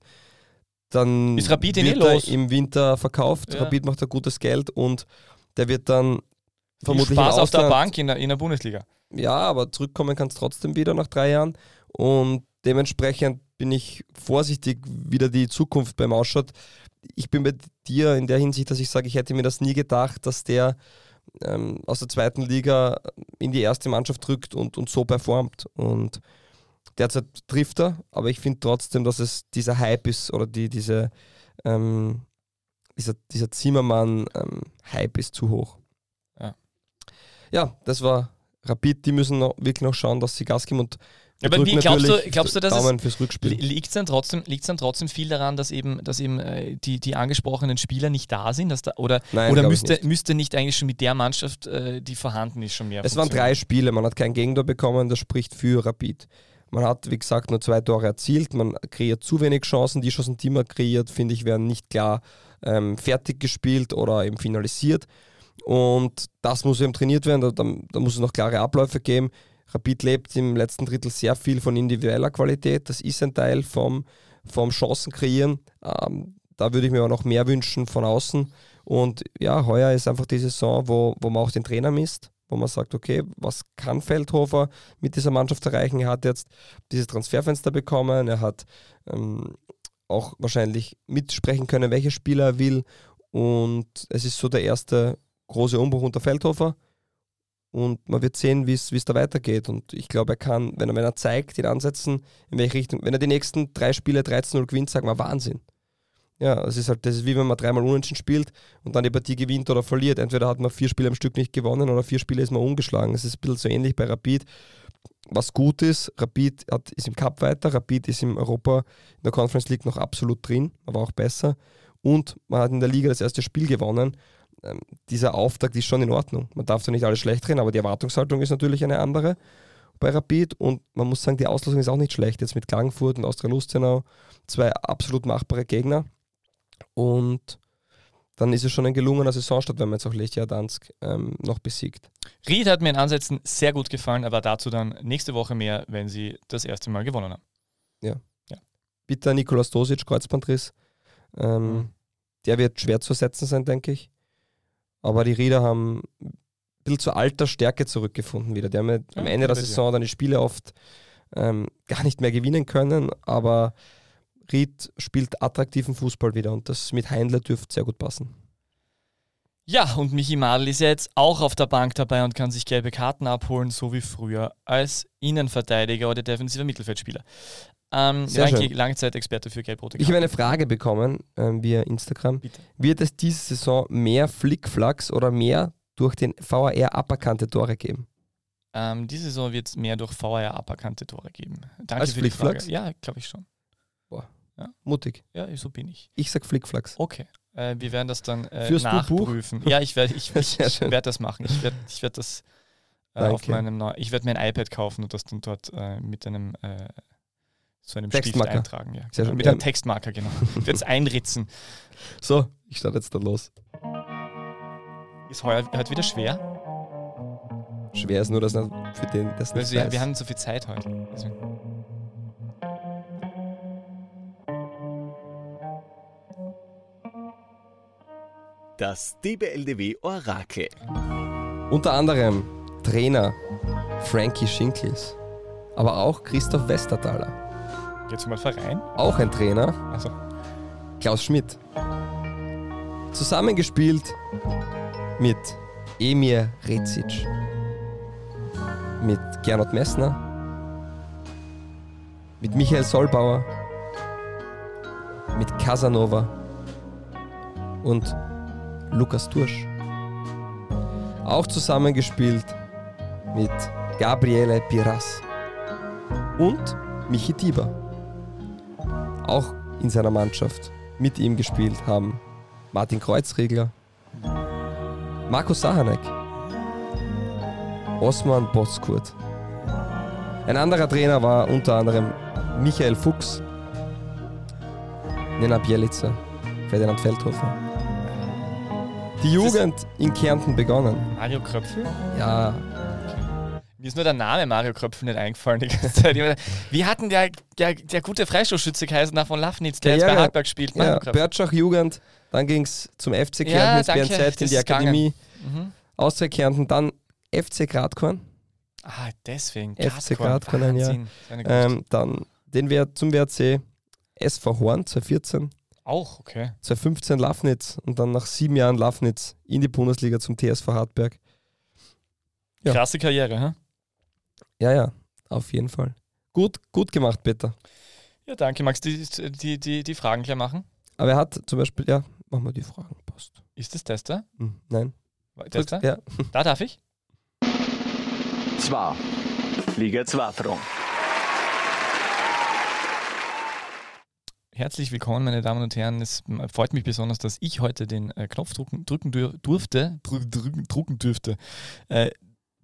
dann ist Rapid wird er los. im Winter verkauft. Ja. Rapid macht da gutes Geld und der wird dann vermutlich Spaß auf der Bank in der, in der Bundesliga. Ja, aber zurückkommen kann es trotzdem wieder nach drei Jahren und dementsprechend bin ich vorsichtig, wie da die Zukunft beim ausschaut ich bin bei dir in der Hinsicht, dass ich sage, ich hätte mir das nie gedacht, dass der ähm, aus der zweiten Liga in die erste Mannschaft rückt und, und so performt. Und derzeit trifft er, aber ich finde trotzdem, dass es dieser Hype ist oder die, diese, ähm, dieser, dieser Zimmermann-Hype ähm, ist zu hoch. Ja. ja, das war Rapid. Die müssen noch, wirklich noch schauen, dass sie Gas geben und aber wie glaubst du, glaubst du, dass Daumen es liegt dann trotzdem, dann trotzdem viel daran, dass eben, dass eben äh, die, die angesprochenen Spieler nicht da sind, dass da, oder, Nein, oder müsste, nicht. müsste nicht eigentlich schon mit der Mannschaft, äh, die vorhanden ist, schon mehr? Es waren drei Spiele, man hat kein Gegentor bekommen, das spricht für Rapid. Man hat, wie gesagt, nur zwei Tore erzielt, man kreiert zu wenig Chancen, die Chancen, die man kreiert, finde ich, werden nicht klar ähm, fertig gespielt oder eben finalisiert. Und das muss eben trainiert werden, da, da, da muss es noch klare Abläufe geben. Rapid lebt im letzten Drittel sehr viel von individueller Qualität. Das ist ein Teil vom, vom Chancen kreieren. Ähm, da würde ich mir aber noch mehr wünschen von außen. Und ja, heuer ist einfach die Saison, wo, wo man auch den Trainer misst, wo man sagt, okay, was kann Feldhofer mit dieser Mannschaft erreichen? Er hat jetzt dieses Transferfenster bekommen, er hat ähm, auch wahrscheinlich mitsprechen können, welche Spieler er will. Und es ist so der erste große Umbruch unter Feldhofer und man wird sehen, wie es da weitergeht. Und ich glaube, er kann, wenn er, wenn er zeigt, in Ansätzen, in welche Richtung, wenn er die nächsten drei Spiele 13-0 gewinnt, sagen wir Wahnsinn. Ja, es ist halt, das ist wie wenn man dreimal unentschieden spielt und dann die Partie gewinnt oder verliert. Entweder hat man vier Spiele am Stück nicht gewonnen oder vier Spiele ist man ungeschlagen. Es ist ein bisschen so ähnlich bei Rapid. Was gut ist, Rapid hat, ist im Cup weiter, Rapid ist im Europa, in der Conference League noch absolut drin, aber auch besser. Und man hat in der Liga das erste Spiel gewonnen ähm, dieser Auftakt ist schon in Ordnung. Man darf da nicht alles schlecht reden, aber die Erwartungshaltung ist natürlich eine andere bei Rapid und man muss sagen, die Auslosung ist auch nicht schlecht. Jetzt mit Klagenfurt und Austria Lustenau, zwei absolut machbare Gegner. Und dann ist es schon ein gelungener Saisonstart, wenn man jetzt auch Lechia Dansk ähm, noch besiegt. Ried hat mir in Ansätzen sehr gut gefallen, aber dazu dann nächste Woche mehr, wenn sie das erste Mal gewonnen haben. Bitter Nikolaus Dosic, Kreuzbandriss. Ähm, Mhm. Der wird schwer zu ersetzen sein, denke ich. Aber die Rieder haben ein bisschen zu alter Stärke zurückgefunden wieder. Die haben ja am Ende der Saison dann die Spiele oft ähm, gar nicht mehr gewinnen können, aber Ried spielt attraktiven Fußball wieder und das mit Heindler dürfte sehr gut passen. Ja, und Michi Madl ist ja jetzt auch auf der Bank dabei und kann sich gelbe Karten abholen, so wie früher als Innenverteidiger oder defensiver Mittelfeldspieler. Ähm, Sehr Ranki, schön. Langzeitexperte für gelb-rote Ich habe eine Frage bekommen ähm, via Instagram. Bitte. Wird es diese Saison mehr Flickflacks oder mehr durch den VAR aberkannte Tore geben? Ähm, diese Saison wird es mehr durch VR aberkannte Tore geben. Danke Als für die Frage. Ja, glaube ich schon. Mutig. Ja, so bin ich. Ich sag Flickflacks. Okay. Äh, wir werden das dann äh, Führst nachprüfen. Ja, ich werde ich, (laughs) ich, ich werd das machen. Ich werde ich werd das äh, auf meinem neu Ich werde mir ein iPad kaufen und das dann dort äh, mit einem äh, so einem Stift Textmarker. eintragen. Ja. Sehr schön. Mit einem. Textmarker, genau. Ich werde es (laughs) einritzen. So, ich starte jetzt dann los. Ist heuer halt wieder schwer. Schwer ist nur, dass nicht für den das nicht wir, weiß. wir haben so viel Zeit heute. Also, Das DBLDW Orakel. Unter anderem Trainer Frankie Schinklis, aber auch Christoph Westertaler. Um einen Verein? Auch ein Trainer, Also, Klaus Schmidt. Zusammengespielt mit Emir Rezic, mit Gernot Messner, mit Michael Solbauer, mit Casanova und Lukas Tursch. Auch zusammengespielt mit Gabriele Piras und Michi Tieber. Auch in seiner Mannschaft mit ihm gespielt haben Martin Kreuzregler, Markus Sahanek, Osman Boskurt. Ein anderer Trainer war unter anderem Michael Fuchs, Nena Bielica, Ferdinand Feldhofer. Die Jugend in Kärnten begonnen. Mario Kröpfel? Ja, Mir ist nur der Name Mario Kröpfel nicht eingefallen die ganze Zeit. Wie hat denn der, der, der gute Freistoßschütze geheißen nach von Lafnitz, der Ja, jetzt bei ja. Hartberg spielt? Mario ja Kröpfel. Börtschach Jugend, dann ging es zum FC Kärnten Ja, danke, BNZ, in die. Akademie, Mhm. Austria Kärnten, dann FC Gradkorn. Ah, deswegen. FC Gradkorn, ein Jahr. Gewusst. Ähm, dann den Wert zum WRC SV Horn 2014, Auch, okay. 2015 Lafnitz und dann nach sieben Jahren Lafnitz in die Bundesliga zum TSV Hartberg. Ja. Krasse Karriere, hä? Ja, ja, auf jeden Fall. Gut, gut gemacht, Peter. Ja, danke. Magst du die, die, die, die Fragen gleich machen? Aber er hat zum Beispiel, ja, machen wir die Fragen. Passt. Ist das Tester? Hm, nein. Tester? Ja. Da darf ich? Zwar. Liga 2 Front. Herzlich willkommen, meine Damen und Herren. Es freut mich besonders, dass ich heute den äh, Knopf drücken, drücken durfte. Drücken, drücken, dürfte. Äh,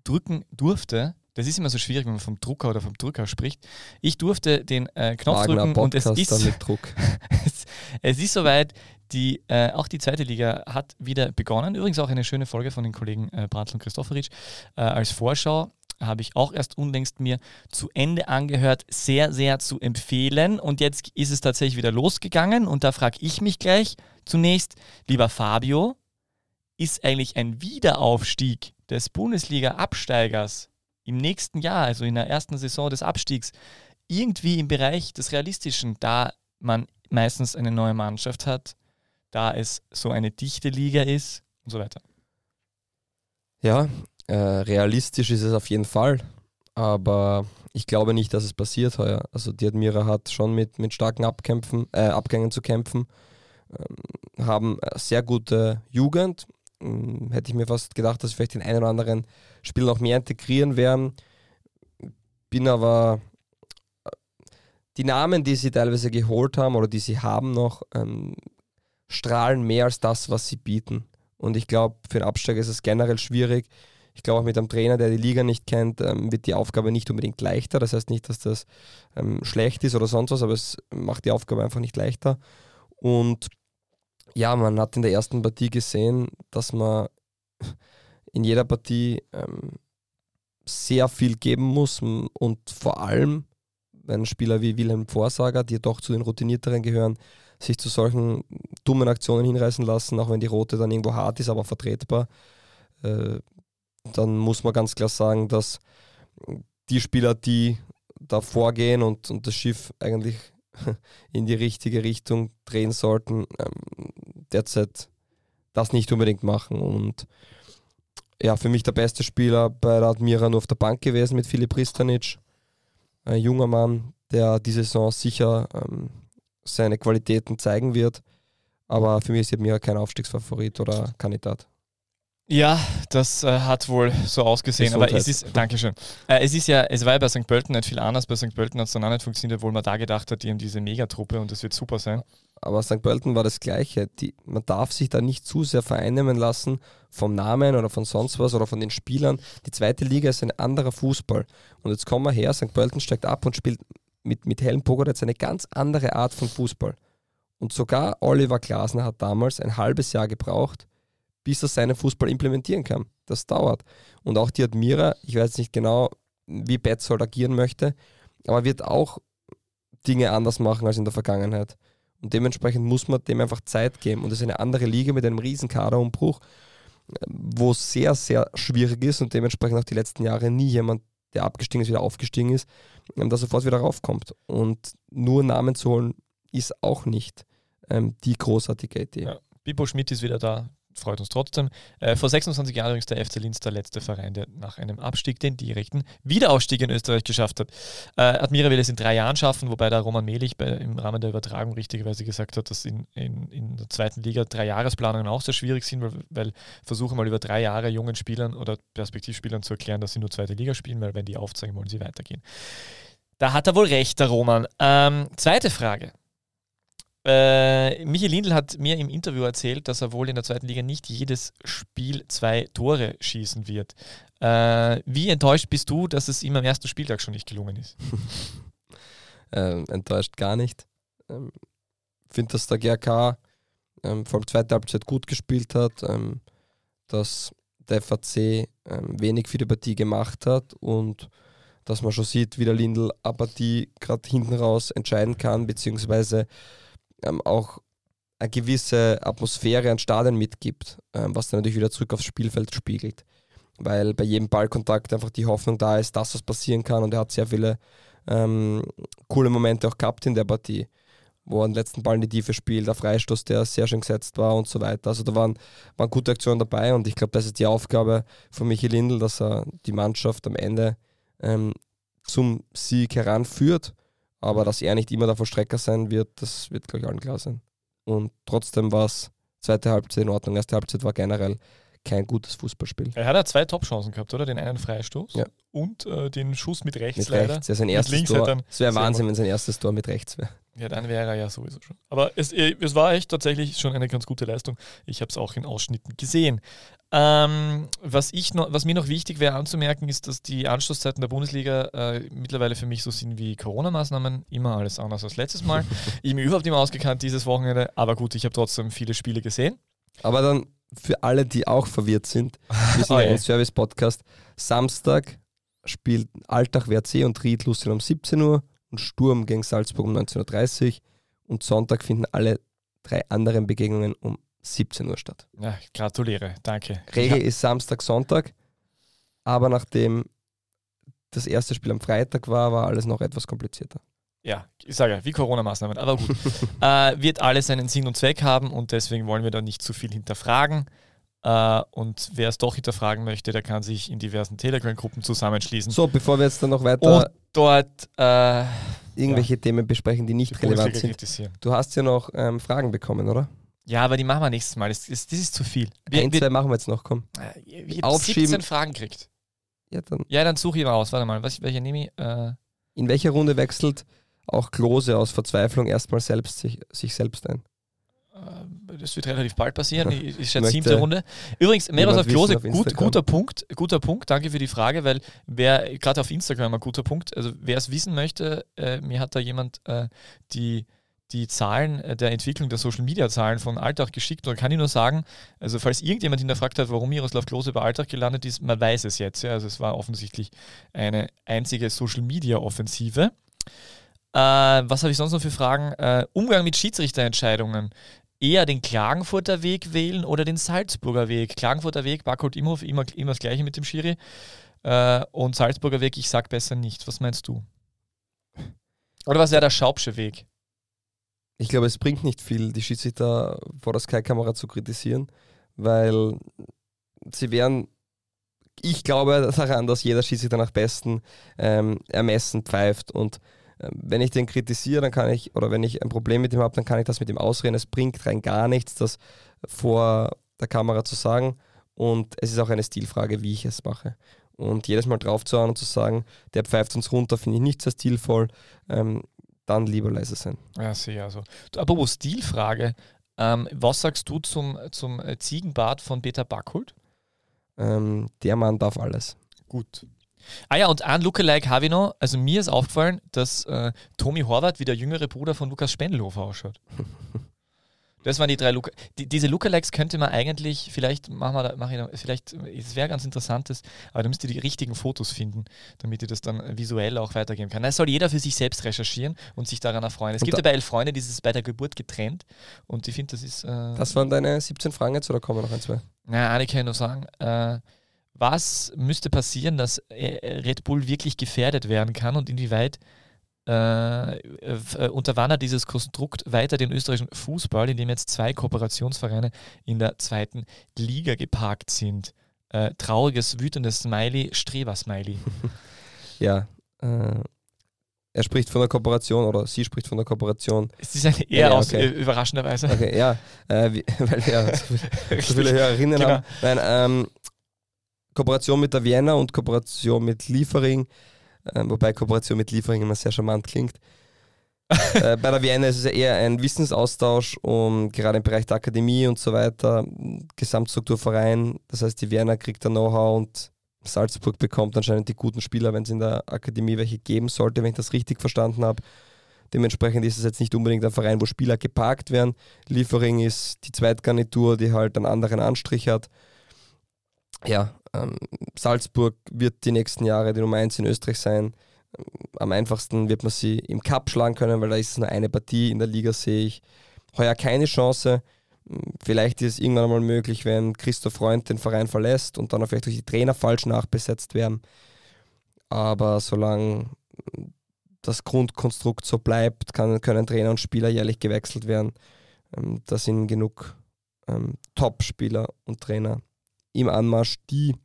drücken durfte. Das ist immer so schwierig, wenn man vom Drucker oder vom Drücker spricht. Ich durfte den äh, Knopf Wagner drücken und es ist, (laughs) es, es ist soweit. Die, äh, auch die zweite Liga hat wieder begonnen. Übrigens auch eine schöne Folge von den Kollegen äh, Bratl und Christofferitsch. Äh, als Vorschau habe ich auch erst unlängst mir zu Ende angehört. Sehr, sehr zu empfehlen. Und jetzt ist es tatsächlich wieder losgegangen. Und da frage ich mich gleich zunächst, lieber Fabio, ist eigentlich ein Wiederaufstieg des Bundesliga-Absteigers im nächsten Jahr, also in der ersten Saison des Abstiegs, irgendwie im Bereich des Realistischen, da man meistens eine neue Mannschaft hat, da es so eine dichte Liga ist und so weiter. Ja, äh, realistisch ist es auf jeden Fall. Aber ich glaube nicht, dass es passiert heuer. Also die Admira hat schon mit, mit starken Abkämpfen, äh, Abgängen zu kämpfen, ähm, haben äh, sehr gute Jugend. Ähm, hätte ich mir fast gedacht, dass vielleicht den einen oder anderen Spieler noch mehr integrieren werden. Bin aber äh, die Namen, die sie teilweise geholt haben oder die sie haben noch, ähm, strahlen mehr als das, was sie bieten. Und ich glaube, für den Absteiger ist es generell schwierig. Ich glaube auch mit einem Trainer, der die Liga nicht kennt, ähm, wird die Aufgabe nicht unbedingt leichter. Das heißt nicht, dass das ähm, schlecht ist oder sonst was, aber es macht die Aufgabe einfach nicht leichter. Und ja, man hat in der ersten Partie gesehen, dass man in jeder Partie ähm, sehr viel geben muss und vor allem, wenn Spieler wie Wilhelm Vorsager, die doch zu den routinierteren gehören, sich zu solchen dummen Aktionen hinreißen lassen, auch wenn die rote dann irgendwo hart ist, aber vertretbar, äh, dann muss man ganz klar sagen, dass die Spieler, die da vorgehen und, und das Schiff eigentlich (laughs) in die richtige Richtung drehen sollten, ähm, derzeit das nicht unbedingt machen. Und ja, für mich der beste Spieler bei der Admira nur auf der Bank gewesen mit Filip Ristanic. Ein junger Mann, der diese Saison sicher ähm, seine Qualitäten zeigen wird. Aber für mich ist Admira kein Aufstiegsfavorit oder Kandidat. Ja, das äh, hat wohl so ausgesehen, Gesundheit. aber es ist, Dankeschön. Äh, es ist ja, es war ja bei St. Pölten nicht viel anders. Bei St. Pölten hat es dann auch nicht funktioniert, obwohl man da gedacht hat, die haben diese Megatruppe und das wird super sein. Aber St. Pölten war das Gleiche. Die, man darf sich da nicht zu sehr vereinnehmen lassen vom Namen oder von sonst was oder von den Spielern. Die zweite Liga ist ein anderer Fußball. Und jetzt kommen wir her, St. Pölten steigt ab und spielt mit, mit Helen Pogoretz eine ganz andere Art von Fußball. Und sogar Oliver Glasner hat damals ein halbes Jahr gebraucht, bis er seinen Fußball implementieren kann. Das dauert. Und auch die Admira, ich weiß nicht genau, wie Betzold agieren möchte, aber wird auch Dinge anders machen als in der Vergangenheit. Und dementsprechend muss man dem einfach Zeit geben. Und es ist eine andere Liga mit einem riesen Kaderumbruch, wo es sehr, sehr schwierig ist und dementsprechend auch die letzten Jahre nie jemand, der abgestiegen ist, wieder aufgestiegen ist, ähm, da sofort wieder raufkommt. Und nur Namen zu holen, ist auch nicht ähm, die großartige Idee. Ja. Bibo Schmidt ist wieder da, freut uns trotzdem. Äh, vor 26 Jahren übrigens der FC Linz der letzte Verein, der nach einem Abstieg den direkten Wiederaufstieg in Österreich geschafft hat. Äh, Admira will es in drei Jahren schaffen, wobei der Roman Melich bei, im Rahmen der Übertragung richtigerweise gesagt hat, dass in, in, in der zweiten Liga drei Jahresplanungen auch sehr schwierig sind, weil, weil versuche mal über drei Jahre jungen Spielern oder Perspektivspielern zu erklären, dass sie nur zweite Liga spielen, weil wenn die aufzeigen, wollen sie weitergehen. Da hat er wohl recht, der Roman. Ähm, zweite Frage. Äh, Michi Lindl hat mir im Interview erzählt, dass er wohl in der zweiten Liga nicht jedes Spiel zwei Tore schießen wird. Äh, wie enttäuscht bist du, dass es ihm am ersten Spieltag schon nicht gelungen ist? (laughs) ähm, enttäuscht gar nicht. Ähm, finde, dass der GRK ähm, vor allem zweite Halbzeit gut gespielt hat, ähm, dass der FAC ähm, wenig für die Partie gemacht hat und dass man schon sieht, wie der Lindl eine Partie gerade hinten raus entscheiden kann, beziehungsweise ähm, auch eine gewisse Atmosphäre an Stadion mitgibt, ähm, was dann natürlich wieder zurück aufs Spielfeld spiegelt. Weil bei jedem Ballkontakt einfach die Hoffnung da ist, dass was passieren kann und er hat sehr viele ähm, coole Momente auch gehabt in der Partie, wo er den letzten Ball in die Tiefe spielt, der Freistoß, der sehr schön gesetzt war und so weiter. Also da waren, waren gute Aktionen dabei und ich glaube, das ist die Aufgabe von Michi Lindl, dass er die Mannschaft am Ende ähm, zum Sieg heranführt aber dass er nicht immer der Vollstrecker sein wird, das wird, glaube ich, allen klar sein. Und trotzdem war es zweite Halbzeit in Ordnung. Erste Halbzeit war generell kein gutes Fußballspiel. Er hat ja zwei Top-Chancen gehabt, oder? Den einen Freistoß ja. und äh, den Schuss mit rechts mit leider. Rechts. Ja, sein erstes Tor. Es wäre Wahnsinn, wenn sein erstes Tor mit rechts wäre. Ja, dann wäre er ja sowieso schon. Aber es, äh, es war echt tatsächlich schon eine ganz gute Leistung. Ich habe es auch in Ausschnitten gesehen. Ähm, was, ich noch, was mir noch wichtig wäre anzumerken, ist, dass die Anschlusszeiten der Bundesliga äh, mittlerweile für mich so sind wie Corona-Maßnahmen. Immer alles anders als letztes Mal. (laughs) ich bin überhaupt nicht mehr ausgekannt dieses Wochenende, aber gut, ich habe trotzdem viele Spiele gesehen. Aber dann für alle, die auch verwirrt sind, (laughs) wir sind oh, ja ein Service-Podcast. Samstag spielt Alltag WRC und Ried Lucien um 17 Uhr und Sturm gegen Salzburg um 19.30 Uhr. Und Sonntag finden alle drei anderen Begegnungen um 17 Uhr statt. Ja, gratuliere, danke. Regel ja. ist Samstag, Sonntag, aber nachdem das erste Spiel am Freitag war, war alles noch etwas komplizierter. Ja, ich sage ja, wie Corona-Maßnahmen, aber gut. (laughs) äh, wird alles einen Sinn und Zweck haben und deswegen wollen wir da nicht zu viel hinterfragen. Äh, und wer es doch hinterfragen möchte, der kann sich in diversen Telegram-Gruppen zusammenschließen. So, bevor wir jetzt dann noch weiter und dort äh, irgendwelche ja, Themen besprechen, die nicht die relevant sind. Du hast ja noch ähm, Fragen bekommen, oder? Ja, aber die machen wir nächstes Mal. Das, das, das ist zu viel. Wir, Ein, zwei machen wir jetzt noch, komm. Ich Aufschieben. 17 Fragen kriegt. Ja, dann. Ja, dann suche ich mal aus. Warte mal, was, welche nehme ich? Äh. In welcher Runde wechselt auch Klose aus Verzweiflung erstmal selbst sich, sich selbst ein? Äh, das wird relativ bald passieren. (laughs) Ich schätze siebte Runde. Übrigens, Miroslav Klose, gut, guter Punkt, guter Punkt. Danke für die Frage, weil wer gerade auf Instagram ein guter Punkt. Also wer es wissen möchte, äh, mir hat da jemand äh, die die Zahlen äh, der Entwicklung der Social Media Zahlen von Alltag geschickt. Und da kann ich nur sagen, also falls irgendjemand hinterfragt hat, warum Miroslav Klose bei Alltag gelandet ist, man weiß es jetzt. Ja. Also es war offensichtlich eine einzige Social Media Offensive. Äh, was habe ich sonst noch für Fragen? Äh, Umgang mit Schiedsrichterentscheidungen. Eher den Klagenfurter Weg wählen oder den Salzburger Weg? Klagenfurter Weg, Barcode Imhof, immer, immer das gleiche mit dem Schiri. Äh, und Salzburger Weg, ich sag besser nicht. Was meinst du? Oder was wäre der Schaubsche Weg? Ich glaube, es bringt nicht viel, die Schiedsrichter vor der Sky-Kamera zu kritisieren, weil sie werden, ich glaube daran, dass jeder Schiedsrichter nach bestem ähm, Ermessen pfeift und wenn ich den kritisiere, dann kann ich, oder wenn ich ein Problem mit ihm habe, dann kann ich das mit ihm ausreden. Es bringt rein gar nichts, das vor der Kamera zu sagen. Und es ist auch eine Stilfrage, wie ich es mache. Und jedes Mal drauf zu hauen und zu sagen, der pfeift uns runter, finde ich nicht sehr stilvoll. Ähm, dann lieber leise sein. Ja, sehr. Also. Apropos Stilfrage, ähm, was sagst du zum, zum Ziegenbart von Peter Backhult? Ähm, der Mann darf alles. Gut. Ah ja, und ein Lookalike habe ich noch. Also mir ist aufgefallen, dass äh, Tommy Horvath wie der jüngere Bruder von Lukas Spendelhofer ausschaut. (laughs) Das waren die drei Look die, Diese Lookalikes könnte man eigentlich, vielleicht machen wir da, mach ich noch, vielleicht, es wäre ganz interessantes, aber da müsst ihr die richtigen Fotos finden, damit ihr das dann visuell auch weitergeben kann. Das soll jeder für sich selbst recherchieren und sich daran erfreuen. Es und gibt ja bei Elf Freunde dieses bei der Geburt getrennt und ich finde, das ist. Äh, das waren deine 17 Fragen jetzt oder kommen noch ein, zwei? Na, eine kann ich nur sagen. Äh, was müsste passieren, dass äh, Red Bull wirklich gefährdet werden kann und inwieweit äh, äh, unterwandert dieses Konstrukt weiter den österreichischen Fußball, in dem jetzt zwei Kooperationsvereine in der zweiten Liga geparkt sind. Äh, trauriges, wütendes Smiley, Streber-Smiley. (laughs) ja, äh, er spricht von der Kooperation oder sie spricht von der Kooperation. Es ist eine eher ja, aus, okay. überraschenderweise. Okay, ja, äh, wie, (laughs) weil wir ja so, so viele Hörerinnen genau. haben. Nein, ähm, Kooperation mit der Vienna und Kooperation mit Liefering äh, wobei Kooperation mit Liefering immer sehr charmant klingt. (laughs) äh, bei der Vienna ist es ja eher ein Wissensaustausch und gerade im Bereich der Akademie und so weiter, Gesamtstrukturverein. Das heißt, die Vienna kriegt da Know-how und Salzburg bekommt anscheinend die guten Spieler, wenn es in der Akademie welche geben sollte, wenn ich das richtig verstanden habe. Dementsprechend ist es jetzt nicht unbedingt ein Verein, wo Spieler geparkt werden. Liefering ist die Zweitgarnitur, die halt einen anderen Anstrich hat. Ja, ähm, Salzburg wird die nächsten Jahre die Nummer 1 in Österreich sein. Am einfachsten wird man sie im Cup schlagen können, weil da ist es nur eine Partie. In der Liga sehe ich heuer keine Chance. Vielleicht ist es irgendwann einmal möglich, wenn Christoph Freund den Verein verlässt und dann vielleicht durch die Trainer falsch nachbesetzt werden. Aber solange das Grundkonstrukt so bleibt, kann, können Trainer und Spieler jährlich gewechselt werden. Ähm, da sind genug ähm, Top-Spieler und Trainer im Anmarsch, die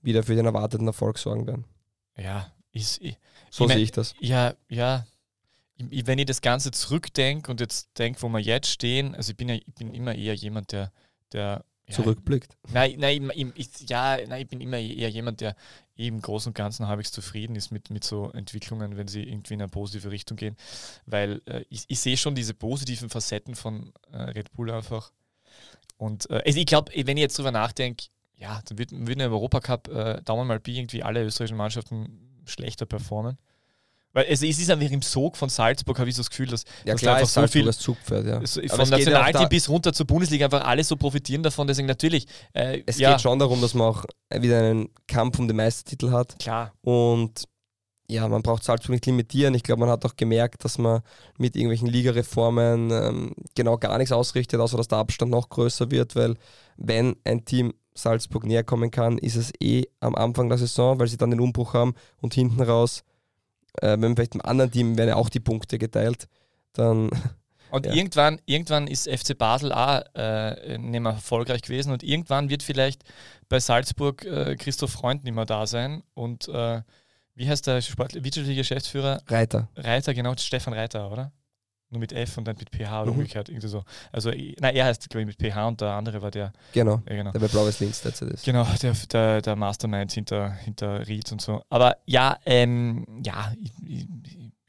wieder für den erwarteten Erfolg sorgen werden. Ja, ist, ich, so ich sehe ich das. Ja, ja. Ich, wenn ich das Ganze zurückdenke und jetzt denke, wo wir jetzt stehen, also ich bin, ja, ich bin immer eher jemand, der, der ja, zurückblickt. Nein, nein, ich, ich, ja, nein, ich bin immer eher jemand, der im Großen und Ganzen halbwegs zufrieden ist mit, mit so Entwicklungen, wenn sie irgendwie in eine positive Richtung gehen. Weil äh, ich, ich sehe schon diese positiven Facetten von äh, Red Bull einfach. Und äh, also ich glaube, wenn ich jetzt drüber nachdenke, ja, dann wird, würden im Europacup äh, Daumen mal irgendwie alle österreichischen Mannschaften schlechter performen. Weil es, es ist einfach im Sog von Salzburg, habe ich so das Gefühl, dass, ja, dass klar, einfach so viel Zugpferd, ja. so, von Nationalteam ja bis runter zur Bundesliga einfach alle so profitieren davon. Deswegen natürlich. Äh, es ja. geht schon darum, dass man auch wieder einen Kampf um den Meistertitel hat. Klar. Und ja, man braucht Salzburg nicht limitieren. Ich glaube, man hat auch gemerkt, dass man mit irgendwelchen Ligareformen ähm, genau gar nichts ausrichtet, außer dass der Abstand noch größer wird, weil wenn ein Team Salzburg näher kommen kann, ist es eh am Anfang der Saison, weil sie dann den Umbruch haben und hinten raus, äh, wenn vielleicht im anderen Team werden ja auch die Punkte geteilt, dann. (laughs) Und ja. irgendwann, irgendwann ist FC Basel auch äh, nicht mehr erfolgreich gewesen und irgendwann wird vielleicht bei Salzburg äh, Christoph Freund nicht mehr da sein und äh, wie heißt der Sport wirtschaftliche Geschäftsführer? Reiter. Reiter, genau, Stefan Reiter, oder? Nur mit F und dann mit PH oder mhm. umgekehrt, irgendwie so. Also, nein, er heißt, glaube ich, mit PH und der andere war der. Genau, ja, genau. der bei Blaues Links derzeit ist. Genau, der, der, der Mastermind hinter, hinter Reeds und so. Aber ja, ähm, ja,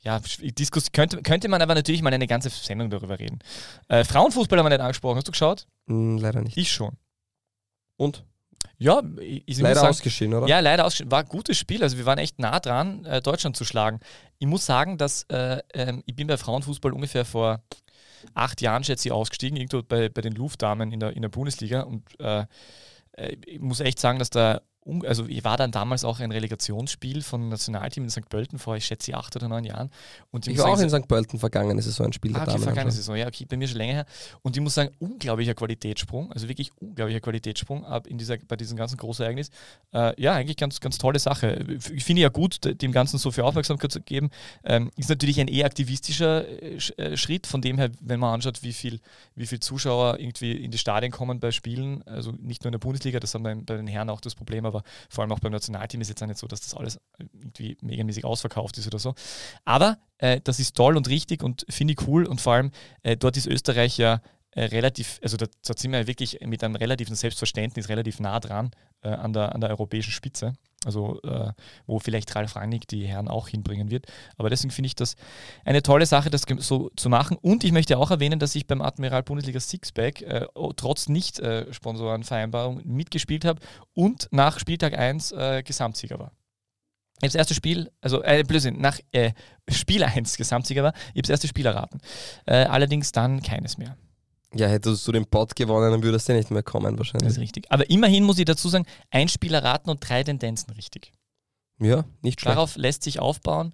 ja, Diskus könnte, könnte man aber natürlich mal eine ganze Sendung darüber reden. Äh, Frauenfußball haben wir nicht angesprochen. Hast du geschaut? Mm, leider nicht. Ich schon. Und? Ja, ich, Leider sagen, ausgeschieden, oder? Ja, leider ausgeschieden. War ein gutes Spiel. Also wir waren echt nah dran, äh, Deutschland zu schlagen. Ich muss sagen, dass äh, ähm, ich bin bei Frauenfußball ungefähr vor acht Jahren, schätze ich, ausgestiegen, irgendwo bei, bei den Luftdamen in der, in der Bundesliga. Und äh, äh, ich muss echt sagen, dass da also ich war dann damals auch ein Relegationsspiel von Nationalteam in St. Pölten vor, ich schätze, acht oder neun Jahren. Und Ich muss war auch sagen, in St. Pölten vergangene Saison ein Spiel Ah, okay, vergangene. Saison, ja, okay, bei mir schon länger her. Und ich muss sagen, unglaublicher Qualitätssprung, also wirklich unglaublicher Qualitätssprung ab in dieser, bei diesem ganzen Großereignis. Äh, ja, eigentlich ganz, ganz tolle Sache. Ich finde ja gut, dem Ganzen so viel Aufmerksamkeit zu geben. Ähm, ist natürlich ein eher aktivistischer äh, äh, Schritt, von dem her, wenn man anschaut, wie viel, wie viel Zuschauer irgendwie in die Stadien kommen bei Spielen, also nicht nur in der Bundesliga, das haben wir bei den Herren auch das Problem, aber vor allem auch beim Nationalteam ist jetzt auch nicht so, dass das alles irgendwie megamäßig ausverkauft ist oder so. Aber äh, das ist toll und richtig und finde ich cool und vor allem äh, dort ist Österreich ja äh, relativ, also da, da sind wir wirklich mit einem relativen Selbstverständnis relativ nah dran äh, an, der, an der europäischen Spitze. Also äh, wo vielleicht Ralf Rangnick die Herren auch hinbringen wird. Aber deswegen finde ich das eine tolle Sache, das so zu machen. Und ich möchte auch erwähnen, dass ich beim Admiral Bundesliga Sixpack äh, trotz Nicht-Sponsorenvereinbarung mitgespielt habe und nach Spieltag 1 äh, Gesamtsieger war. Ich habe das erste Spiel, also äh, Blödsinn, nach äh, Spiel 1 Gesamtsieger war, ich habe das erste Spiel erraten. Äh, allerdings dann keines mehr. Ja, hättest du den Pod gewonnen, dann würdest du nicht mehr kommen Das wahrscheinlich. ist richtig. Aber immerhin muss ich dazu sagen, ein Spiel erraten und drei Tendenzen richtig. Ja, nicht schlecht. Darauf lässt sich aufbauen,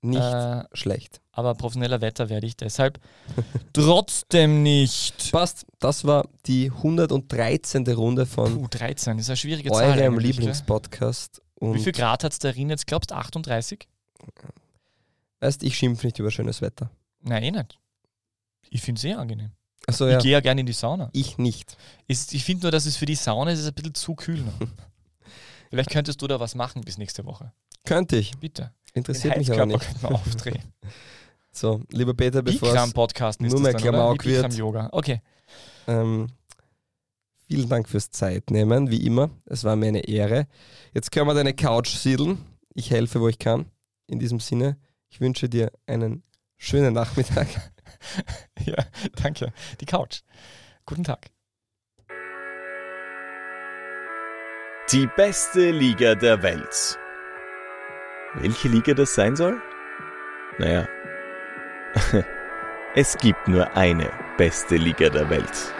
nicht äh, schlecht. aber professioneller Wetter werde ich deshalb (laughs) trotzdem nicht. Passt, das war die 113. Runde von Puh, 13 ist eine schwierige Zahl. eurem? Lieblingspodcast. Wie viel Grad hat es darin jetzt, glaubst du? 38? weißt, ich schimpfe nicht über schönes Wetter. Nein, eh nicht. Ich finde es sehr angenehm. Ich ja, gehe ja gerne in die Sauna. ich nicht. Ist, ich finde nur, dass es für die Sauna ist, es ein bisschen zu kühl noch. (laughs) Vielleicht könntest du da was machen bis nächste Woche. Könnte ich. Bitte. Interessiert Den mich aber nicht. könnten wir aufdrehen. (laughs) So, lieber Peter, bevor es Bikram-Podcast ist nur mehr? Klamauk wird. Bikram-Yoga. Okay. Ähm, vielen Dank fürs Zeitnehmen, wie immer. Es war mir eine Ehre. Jetzt können wir deine Couch siedeln. Ich helfe, wo ich kann. In diesem Sinne, ich wünsche dir einen schönen Nachmittag. (laughs) (laughs) Ja, danke. Die Couch. Guten Tag. Die beste Liga der Welt. Welche Liga das sein soll? Naja, (laughs) es gibt nur eine beste Liga der Welt.